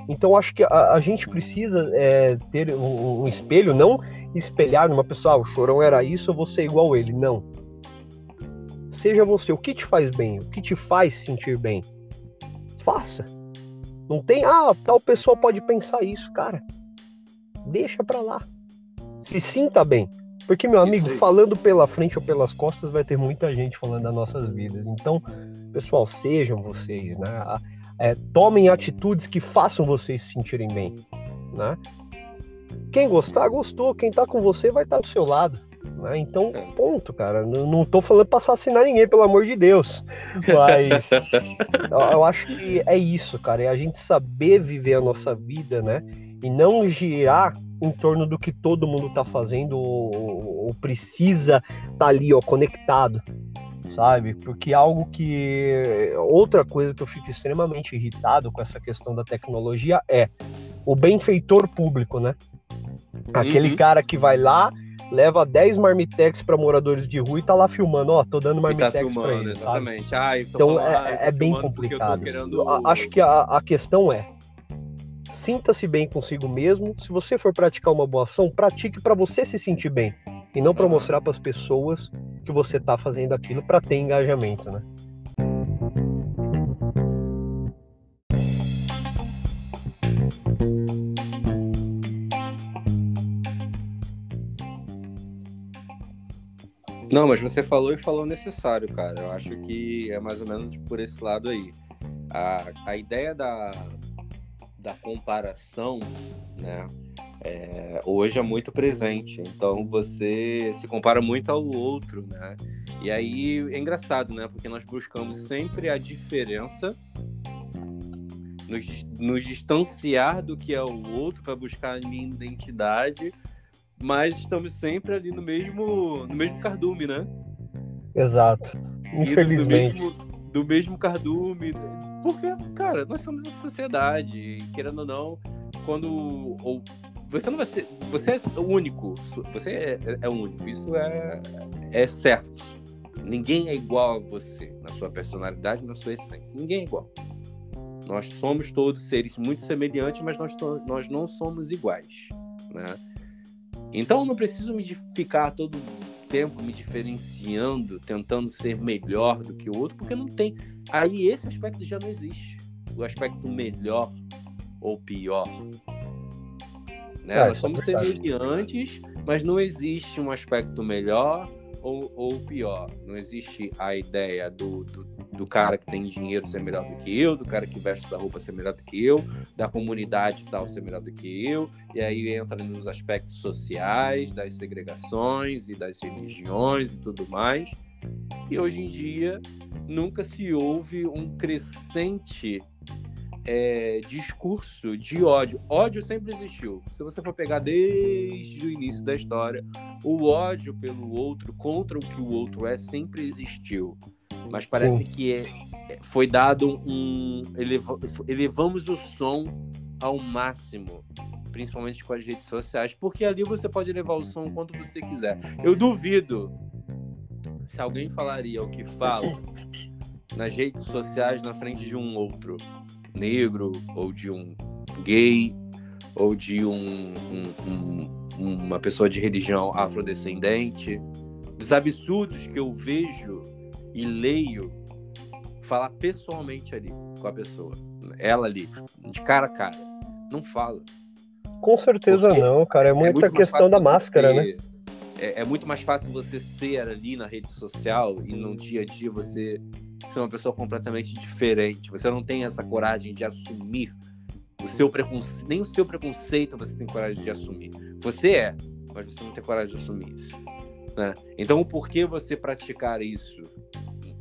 Então acho que a, a gente precisa é, ter um, um, espelho, não espelhar numa pessoa, ah, o Chorão era isso, eu vou ser igual ele. Não. Seja você, o que te faz bem, o que te faz sentir bem. Faça não tem, ah, tal pessoa pode pensar isso, cara. Deixa pra lá. Se sinta bem. Porque, meu amigo, falando pela frente ou pelas costas, vai ter muita gente falando das nossas vidas. Então, pessoal, sejam vocês, né? É, tomem atitudes que façam vocês se sentirem bem, né? Quem gostar, gostou. Quem tá com você vai estar tá do seu lado. Né? Então, é. ponto, cara. Não, não tô falando pra assassinar ninguém, pelo amor de Deus. Mas eu, eu, acho que é isso, cara. É a gente saber viver a nossa vida, né? E não girar em torno do que todo mundo tá fazendo ou, ou precisa tá ali, ó, conectado. Sabe? Porque algo que. Outra coisa que eu fico extremamente irritado com essa questão da tecnologia é o benfeitor público, né? Aquele uhum. cara que vai lá, leva 10 marmitex para moradores de rua e tá lá filmando, ó, tô dando marmitex tá filmando, pra eles. Exatamente. Ah, então falando, é, é bem complicado. Querendo... Acho que a, a questão é sinta-se bem consigo mesmo. Se você for praticar uma boa ação, pratique para você se sentir bem e não para mostrar para as pessoas que você tá fazendo aquilo para ter engajamento, né? Não, mas você falou e falou necessário, cara. Eu acho que é mais ou menos por esse lado aí. A, a ideia da, da comparação, né? É, hoje é muito presente. Então você se compara muito ao outro, né? E aí é engraçado, né? Porque nós buscamos sempre a diferença, nos, nos distanciar do que é o outro para buscar a minha identidade mas estamos sempre ali no mesmo, no mesmo cardume, né? Exato. Infelizmente. Do mesmo, do mesmo cardume. Porque, cara, nós somos a sociedade. Querendo ou não, quando. Ou, você não vai ser. Você é único. Você é, é único. Isso é, é certo. Ninguém é igual a você na sua personalidade, na sua essência. Ninguém é igual. Nós somos todos seres muito semelhantes, mas nós, nós não somos iguais. Né? Então eu não preciso me ficar todo tempo me diferenciando, tentando ser melhor do que o outro, porque não tem. Aí esse aspecto já não existe. O aspecto melhor ou pior. Né? É, Nós somos é semelhantes, mas não existe um aspecto melhor ou, ou pior. Não existe a ideia do, do, do, cara que tem dinheiro ser melhor do que eu, do cara que veste essa roupa ser melhor do que eu, da comunidade tal ser melhor do que eu, e aí entra nos aspectos sociais, das segregações e das religiões e tudo mais. E hoje em dia nunca se houve um crescente é, discurso de ódio. Ódio sempre existiu. Se você for pegar desde o início da história, o ódio pelo outro, contra o que o outro é, sempre existiu. Mas parece Sim. que é, foi dado um. Eleva, elevamos o som ao máximo. Principalmente com as redes sociais, porque ali você pode levar o som quanto você quiser. Eu duvido se alguém falaria o que fala nas redes sociais na frente de um outro negro, ou de um gay, ou de um, um, um, uma pessoa de religião afrodescendente, dos absurdos que eu vejo e leio falar pessoalmente ali com a pessoa, ela ali, de cara a cara, não fala. Com certeza Porque não, cara. É, é muita questão da máscara, ser, né? É, é, muito mais fácil você ser ali na rede social e no dia a dia você ser uma pessoa completamente diferente. Você não tem essa coragem de assumir o seu preconceito, nem o seu preconceito você tem coragem de assumir. Você é, mas você não tem coragem de assumir isso. Né? Então, o porquê você praticar isso?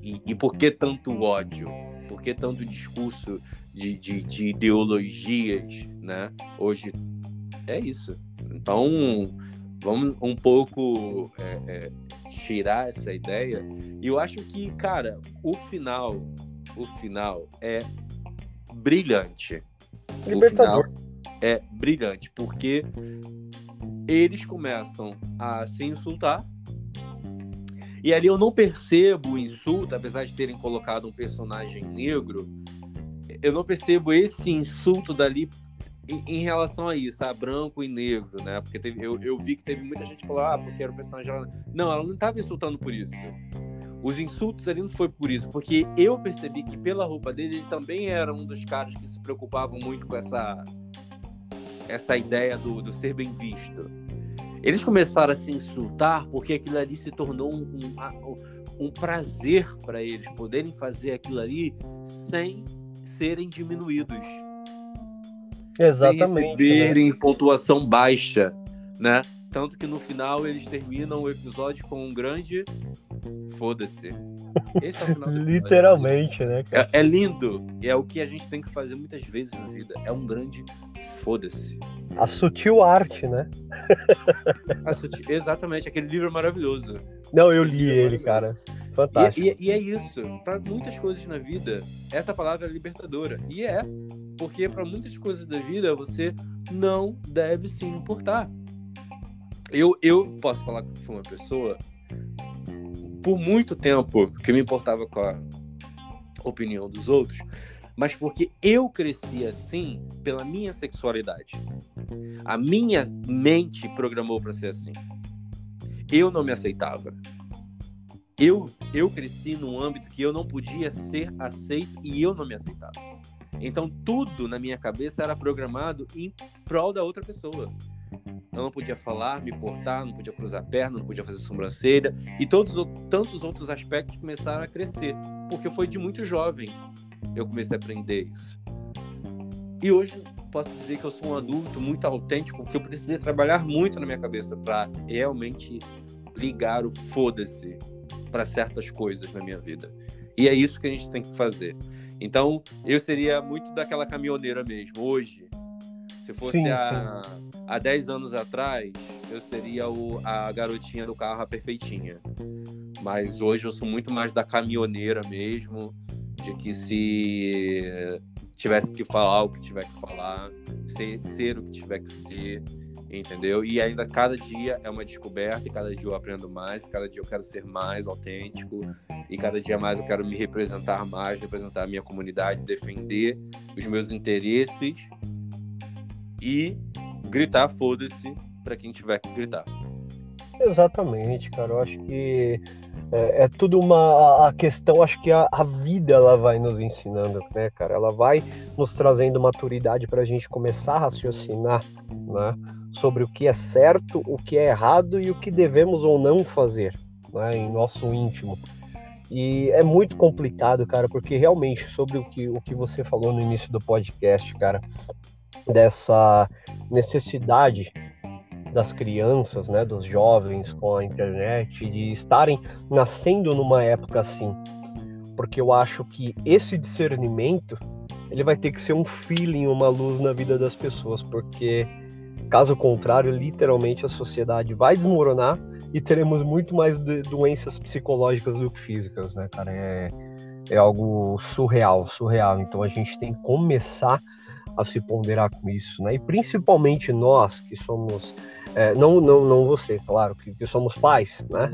E, e por que tanto ódio? Por que tanto discurso de, de, de ideologias? Né? Hoje é isso. Então, vamos um pouco é, é, tirar essa ideia. E eu acho que, cara, o final, o final é brilhante. Libertador. O final é brilhante, porque eles começam a se insultar. E ali eu não percebo o insulto, apesar de terem colocado um personagem negro, eu não percebo esse insulto dali em, em relação a isso, a branco e negro, né? Porque teve, eu, eu vi que teve muita gente falou, ah, porque era o personagem. Não, ela não estava insultando por isso. Os insultos ali não foi por isso, porque eu percebi que pela roupa dele ele também era um dos caras que se preocupavam muito com essa essa ideia do, do ser bem visto. Eles começaram a se insultar porque aquilo ali se tornou um, um, um prazer para eles poderem fazer aquilo ali sem serem diminuídos. Exatamente. Sem receberem né? pontuação baixa, né? Tanto que no final eles terminam o episódio com um grande foda-se. Esse é o final Literalmente, né? É, é, lindo. E é o que a gente tem que fazer muitas vezes na vida. É um grande foda-se. A sutil arte, né? Sutil... Exatamente, aquele livro é maravilhoso. Não, eu li é ele, cara. Fantástico. E, e, e é isso. Para muitas coisas na vida, essa palavra é libertadora. E é. Porque para muitas coisas da vida, você não deve se importar. Eu, eu posso falar que fui uma pessoa, por muito tempo, que me importava com a opinião dos outros, mas porque eu cresci assim pela minha sexualidade. A minha mente programou para ser assim. Eu não me aceitava. Eu, eu cresci num âmbito que eu não podia ser aceito e eu não me aceitava. Então tudo na minha cabeça era programado em prol da outra pessoa. Eu não podia falar, me portar, não podia cruzar a perna, não podia fazer sobrancelha. E todos tantos outros aspectos começaram a crescer. Porque foi de muito jovem eu comecei a aprender isso. E hoje posso dizer que eu sou um adulto muito autêntico, porque eu precisei trabalhar muito na minha cabeça para realmente ligar o foda-se para certas coisas na minha vida. E é isso que a gente tem que fazer. Então, eu seria muito daquela caminhoneira mesmo. Hoje, se fosse sim, sim. há 10 anos atrás, eu seria o, a garotinha do carro, a perfeitinha. Mas hoje eu sou muito mais da caminhoneira mesmo, de que se tivesse que falar o que tiver que falar, ser, ser o que tiver que ser, entendeu? E ainda cada dia é uma descoberta, e cada dia eu aprendo mais, cada dia eu quero ser mais autêntico, e cada dia mais eu quero me representar mais, representar a minha comunidade, defender os meus interesses e gritar foda-se para quem tiver que gritar. Exatamente, cara. Eu acho que é, é tudo uma a questão. Acho que a, a, vida ela vai nos ensinando, né, cara? Ela vai nos trazendo maturidade para a gente começar a raciocinar, né, sobre o que é certo, o que é errado e o que devemos ou não fazer, né, em nosso íntimo. E é muito complicado, cara, porque realmente sobre o que, o que você falou no início do podcast, cara, dessa necessidade das crianças, né, dos jovens com a internet, de estarem nascendo numa época assim. Porque eu acho que esse discernimento, ele vai ter que ser um feeling, uma luz na vida das pessoas, porque caso contrário, literalmente a sociedade vai desmoronar e teremos muito mais doenças psicológicas do que físicas, né, cara? É, é algo surreal, surreal. Então a gente tem que começar a se ponderar com isso, né? E principalmente nós que somos é, não, não, não você, claro, que, que somos pais, né?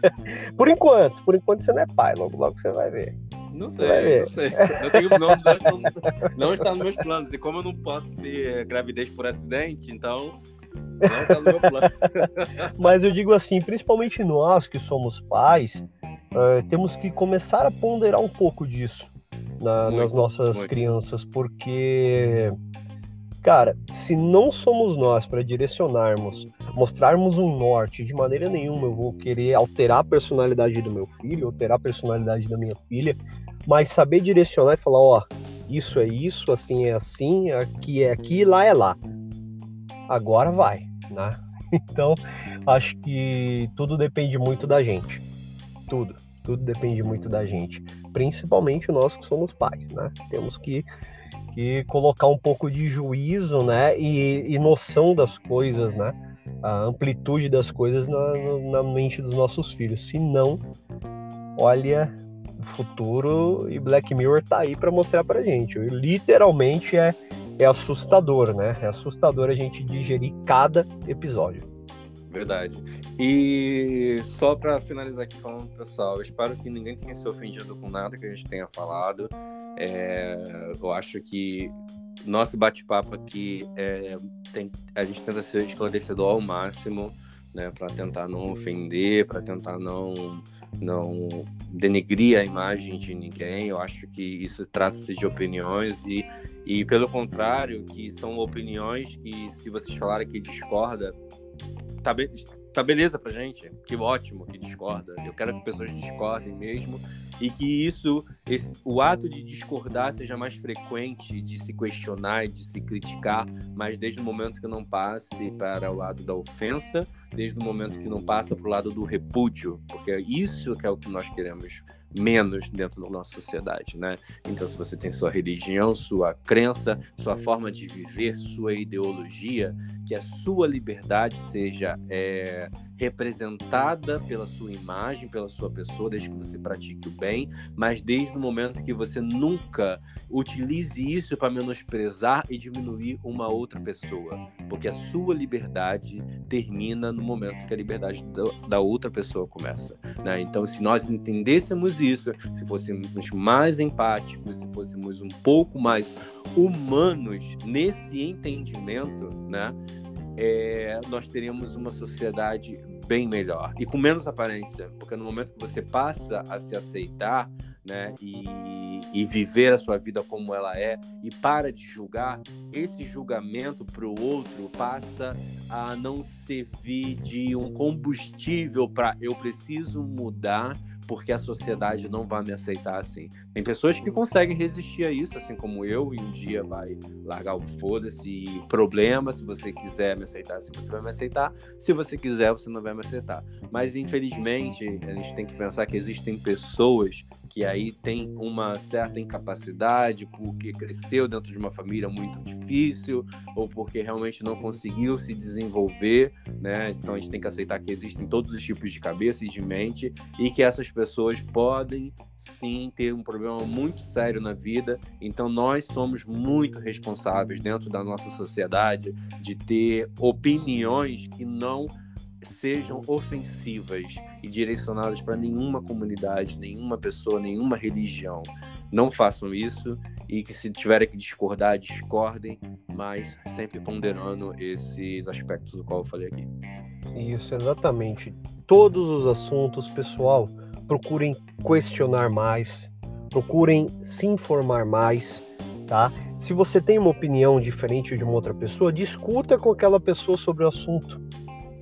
por enquanto, por enquanto você não é pai, logo, logo você vai ver. Não sei, não sei. Eu tenho, não, não, não está nos meus planos. E como eu não posso ter gravidez por acidente, então não está no meu plano. Mas eu digo assim, principalmente nós que somos pais, uh, temos que começar a ponderar um pouco disso na, muito, nas nossas muito. crianças, porque, cara, se não somos nós para direcionarmos, mostrarmos um norte, de maneira nenhuma eu vou querer alterar a personalidade do meu filho, alterar a personalidade da minha filha, mas saber direcionar e falar, ó, isso é isso, assim é assim, aqui é aqui, lá é lá. Agora vai, né? Então, acho que tudo depende muito da gente. Tudo tudo depende muito da gente, principalmente nós que somos pais, né? Temos que, que colocar um pouco de juízo, né, e, e noção das coisas, né, a amplitude das coisas na, na mente dos nossos filhos. Se não, olha, o futuro e Black Mirror tá aí para mostrar pra gente. Literalmente é é assustador, né? É assustador a gente digerir cada episódio. Verdade. E só para finalizar aqui falando pessoal, eu espero que ninguém tenha se ofendido com nada que a gente tenha falado. É, eu acho que nosso bate-papo aqui é, tem, a gente tenta ser esclarecedor ao máximo, né, para tentar não ofender, para tentar não não denegrir a imagem de ninguém. Eu acho que isso trata-se de opiniões e, e pelo contrário, que são opiniões que se vocês falarem que discorda, tá, be tá beleza pra gente, que ótimo que discorda. Eu quero que pessoas discordem mesmo. E que isso, esse, o ato de discordar seja mais frequente, de se questionar, de se criticar, mas desde o momento que não passe para o lado da ofensa, desde o momento que não passa para o lado do repúdio, porque é isso que é o que nós queremos menos dentro da nossa sociedade, né? Então, se você tem sua religião, sua crença, sua forma de viver, sua ideologia, que a sua liberdade seja é, representada pela sua imagem, pela sua pessoa, desde que você pratique o bem, mas desde o momento que você nunca utilize isso para menosprezar e diminuir uma outra pessoa, porque a sua liberdade termina no momento que a liberdade da outra pessoa começa, né? Então, se nós entendêssemos isso, se fôssemos mais empáticos, se fôssemos um pouco mais humanos nesse entendimento, né? É, nós teríamos uma sociedade bem melhor. E com menos aparência, porque no momento que você passa a se aceitar, né, e, e viver a sua vida como ela é e para de julgar, esse julgamento para o outro passa a não servir de um combustível para eu preciso mudar porque a sociedade não vai me aceitar assim. Tem pessoas que conseguem resistir a isso, assim como eu, e um dia vai largar o foda-se problema. Se você quiser me aceitar, se você vai me aceitar. Se você quiser, você não vai me aceitar. Mas infelizmente, a gente tem que pensar que existem pessoas que aí tem uma certa incapacidade porque cresceu dentro de uma família muito difícil ou porque realmente não conseguiu se desenvolver, né? Então a gente tem que aceitar que existem todos os tipos de cabeça e de mente e que essas pessoas podem sim ter um problema muito sério na vida. Então nós somos muito responsáveis dentro da nossa sociedade de ter opiniões que não sejam ofensivas e direcionadas para nenhuma comunidade, nenhuma pessoa, nenhuma religião. Não façam isso e que se tiverem que discordar, discordem, mas sempre ponderando esses aspectos do qual eu falei aqui. Isso, exatamente. Todos os assuntos, pessoal, procurem questionar mais, procurem se informar mais, tá? Se você tem uma opinião diferente de uma outra pessoa, discuta com aquela pessoa sobre o assunto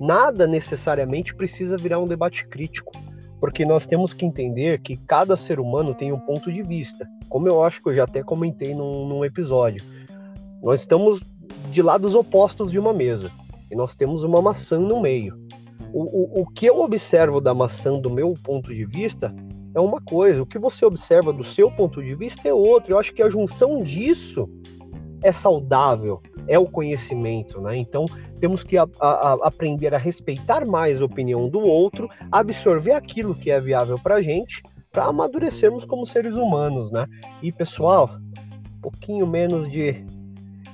nada necessariamente precisa virar um debate crítico, porque nós temos que entender que cada ser humano tem um ponto de vista, como eu acho que eu já até comentei num, num episódio. Nós estamos de lados opostos de uma mesa e nós temos uma maçã no meio. O, o, o que eu observo da maçã do meu ponto de vista é uma coisa, o que você observa do seu ponto de vista é outro. Eu acho que a junção disso é saudável, é o conhecimento, né? Então temos que a, a, aprender a respeitar mais a opinião do outro, absorver aquilo que é viável para gente, para amadurecermos como seres humanos, né? E pessoal, um pouquinho menos de,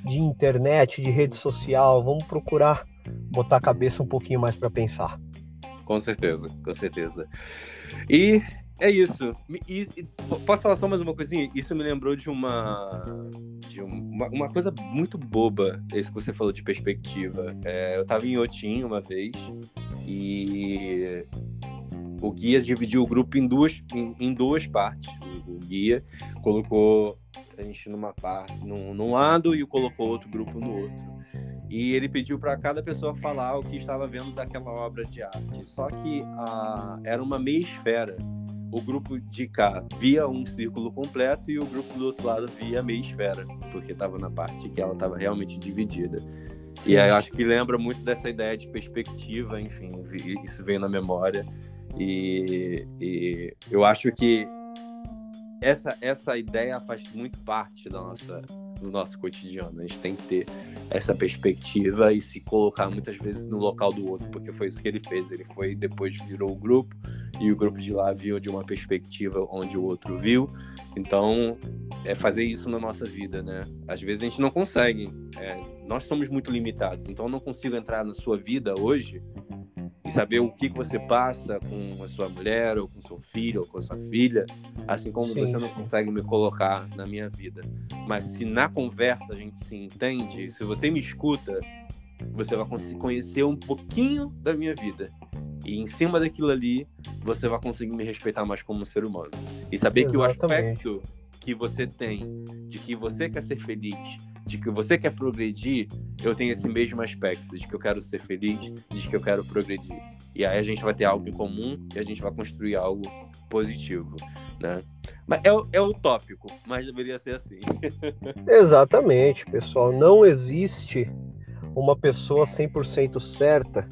de internet, de rede social, vamos procurar botar a cabeça um pouquinho mais para pensar. Com certeza, com certeza. E é isso. E, posso falar só mais uma coisinha? Isso me lembrou de uma. de uma, uma coisa muito boba, esse que você falou de perspectiva. É, eu tava em Otim uma vez e o guia dividiu o grupo em duas, em, em duas partes. O, o, guia colocou a gente numa parte, num, num lado e colocou outro grupo no outro. E ele pediu para cada pessoa falar o que estava vendo daquela obra de arte. Só que a, era uma meia esfera o grupo de cá via um círculo completo e o grupo do outro lado via meia esfera, porque estava na parte que ela estava realmente dividida. E eu acho que lembra muito dessa ideia de perspectiva, enfim, isso veio na memória. E, e eu acho que essa, essa ideia faz muito parte da nossa, do nosso cotidiano. A gente tem que ter essa perspectiva e se colocar muitas vezes no local do outro, porque foi isso que ele fez. Ele foi, depois virou o grupo e o grupo de lá viu de uma perspectiva onde o outro viu. Então, é fazer isso na nossa vida, né? Às vezes a gente não consegue. É, nós somos muito limitados. Então, eu não consigo entrar na sua vida hoje e saber o que, que você passa com a sua mulher, ou com seu filho, ou com a sua filha, assim como Sim. você não consegue me colocar na minha vida. Mas se na conversa a gente se entende, se você me escuta, você vai conseguir conhecer um pouquinho da minha vida. E em cima daquilo ali, você vai conseguir me respeitar mais como ser humano. E saber Exatamente. que o aspecto que você tem de que você quer ser feliz, de que você quer progredir, eu tenho esse mesmo aspecto de que eu quero ser feliz, de que eu quero progredir. E aí a gente vai ter algo em comum e a gente vai construir algo positivo, né? Mas é, é utópico, mas deveria ser assim. Exatamente, pessoal. Não existe uma pessoa 100% certa.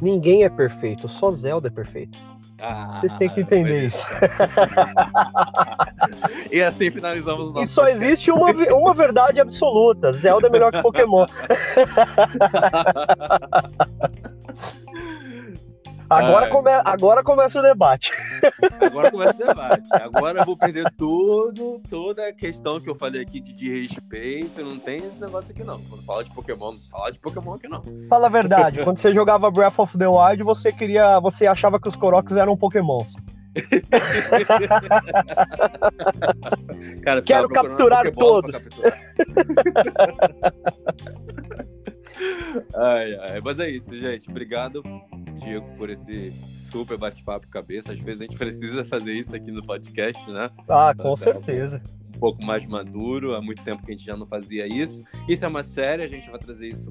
Ninguém é perfeito, só Zelda é perfeito. Ah, Vocês têm que entender isso. e assim finalizamos o nosso. E só existe uma, uma verdade absoluta: Zelda é melhor que Pokémon. Agora, come... agora começa o debate. Agora começa o debate. Agora eu vou perder tudo, toda a questão que eu falei aqui de, de respeito. Não tem esse negócio aqui, não. Quando fala de Pokémon, não fala de Pokémon aqui, não. Fala a verdade. Quando você jogava Breath of the Wild, você queria. Você achava que os Koroks eram Pokémons. Cara, Quero capturar todos. Capturar. ai, ai. Mas é isso, gente. Obrigado Diego, por esse super bate-papo cabeça. Às vezes a gente precisa fazer isso aqui no podcast, né? Ah, com certeza. Um pouco mais maduro, há muito tempo que a gente já não fazia isso. Isso é uma série, a gente vai trazer isso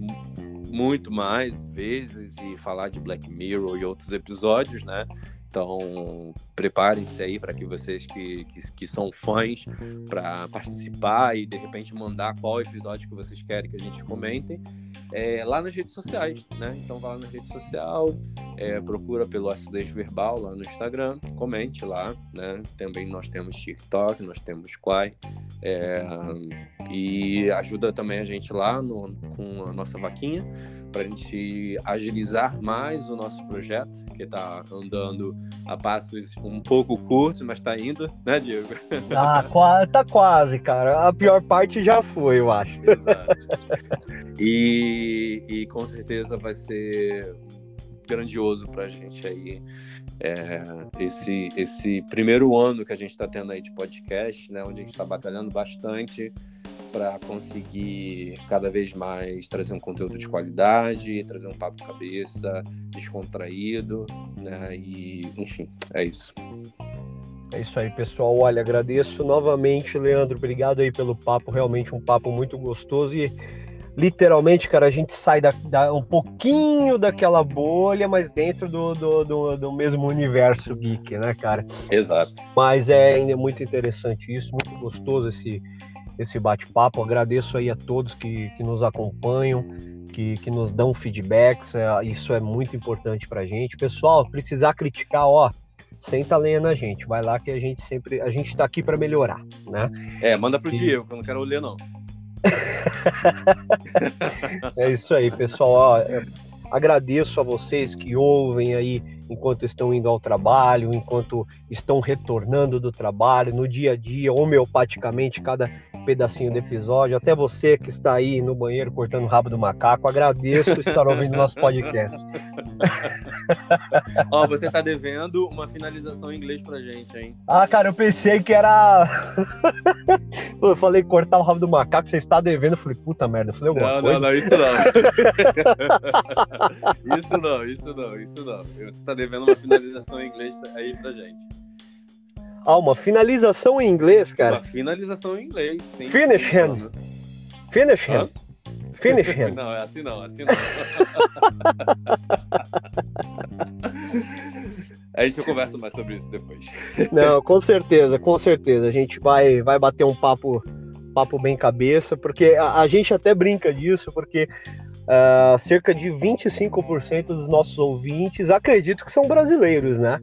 muito mais vezes e falar de Black Mirror e outros episódios, né? Então, preparem-se aí para que vocês que, que, que são fãs para participar e de repente mandar qual episódio que vocês querem que a gente comente é, lá nas redes sociais, né? Então vá lá na rede social, é, procura pelo Acidez Verbal lá no Instagram, comente lá, né? Também nós temos TikTok, nós temos Quai, é, e ajuda também a gente lá no, com a nossa vaquinha para a gente agilizar mais o nosso projeto, que está andando a passos um pouco curtos, mas está indo, né, Diego? Ah, tá quase, cara. A pior parte já foi, eu acho. Exato. E, e com certeza vai ser grandioso para a gente aí é, esse, esse primeiro ano que a gente está tendo aí de podcast, né, onde a gente está batalhando bastante para conseguir cada vez mais trazer um conteúdo de qualidade, trazer um papo cabeça, descontraído, né? E, enfim, é isso. É isso aí, pessoal. Olha, agradeço novamente, Leandro. Obrigado aí pelo papo, realmente um papo muito gostoso e literalmente, cara, a gente sai da, da, um pouquinho daquela bolha, mas dentro do, do, do, do, mesmo universo geek, né, cara? Exato. Mas é ainda muito interessante isso, muito gostoso esse, esse bate-papo. Agradeço aí a todos que, que nos acompanham, que, que nos dão feedbacks. É, isso é muito importante pra gente. Pessoal, precisar criticar, ó, senta a lenha na gente. Vai lá que a gente sempre. A gente tá aqui para melhorar, né? É, manda pro e... Diego, que eu não quero ler, não. é isso aí, pessoal. Ó, agradeço a vocês que ouvem aí enquanto estão indo ao trabalho, enquanto estão retornando do trabalho, no dia a dia, homeopaticamente, cada pedacinho do episódio. Até você que está aí no banheiro cortando o rabo do macaco, agradeço estar ouvindo nosso podcast. Ó, você tá devendo uma finalização em inglês pra gente, hein? Ah, cara, eu pensei que era. eu falei cortar o rabo do macaco, você está devendo. Eu falei, puta merda, eu falei alguma não, coisa. Não, não, isso não. isso não, isso não, isso não. Você tá devendo uma finalização em inglês aí pra gente. Ah, uma finalização em inglês, cara. Uma finalização em inglês. Sim, Finish sim, him. Finish him. Finish him. Não, é assim não, é assim não. A gente conversa mais sobre isso depois. Não, com certeza, com certeza. A gente vai, vai bater um papo, papo bem cabeça, porque a, a gente até brinca disso, porque uh, cerca de 25% dos nossos ouvintes acredito que são brasileiros, né?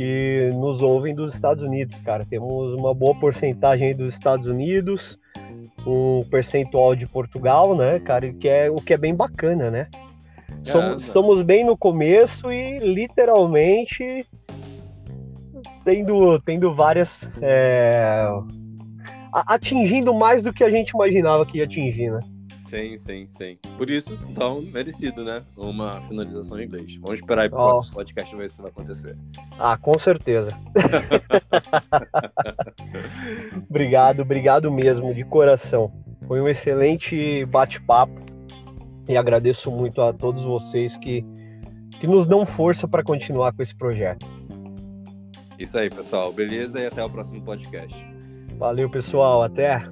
Que nos ouvem dos Estados Unidos, cara. Temos uma boa porcentagem dos Estados Unidos, um percentual de Portugal, né, cara? Que é, o que é bem bacana, né? Somos, estamos bem no começo e literalmente tendo, tendo várias. É, atingindo mais do que a gente imaginava que ia atingir, né? Sim, sim, sim. Por isso, então, merecido, né? Uma finalização em inglês. Vamos esperar aí pro oh. próximo podcast ver se isso vai acontecer. Ah, com certeza. obrigado, obrigado mesmo, de coração. Foi um excelente bate-papo e agradeço muito a todos vocês que, que nos dão força para continuar com esse projeto. Isso aí, pessoal. Beleza? E até o próximo podcast. Valeu, pessoal. Até.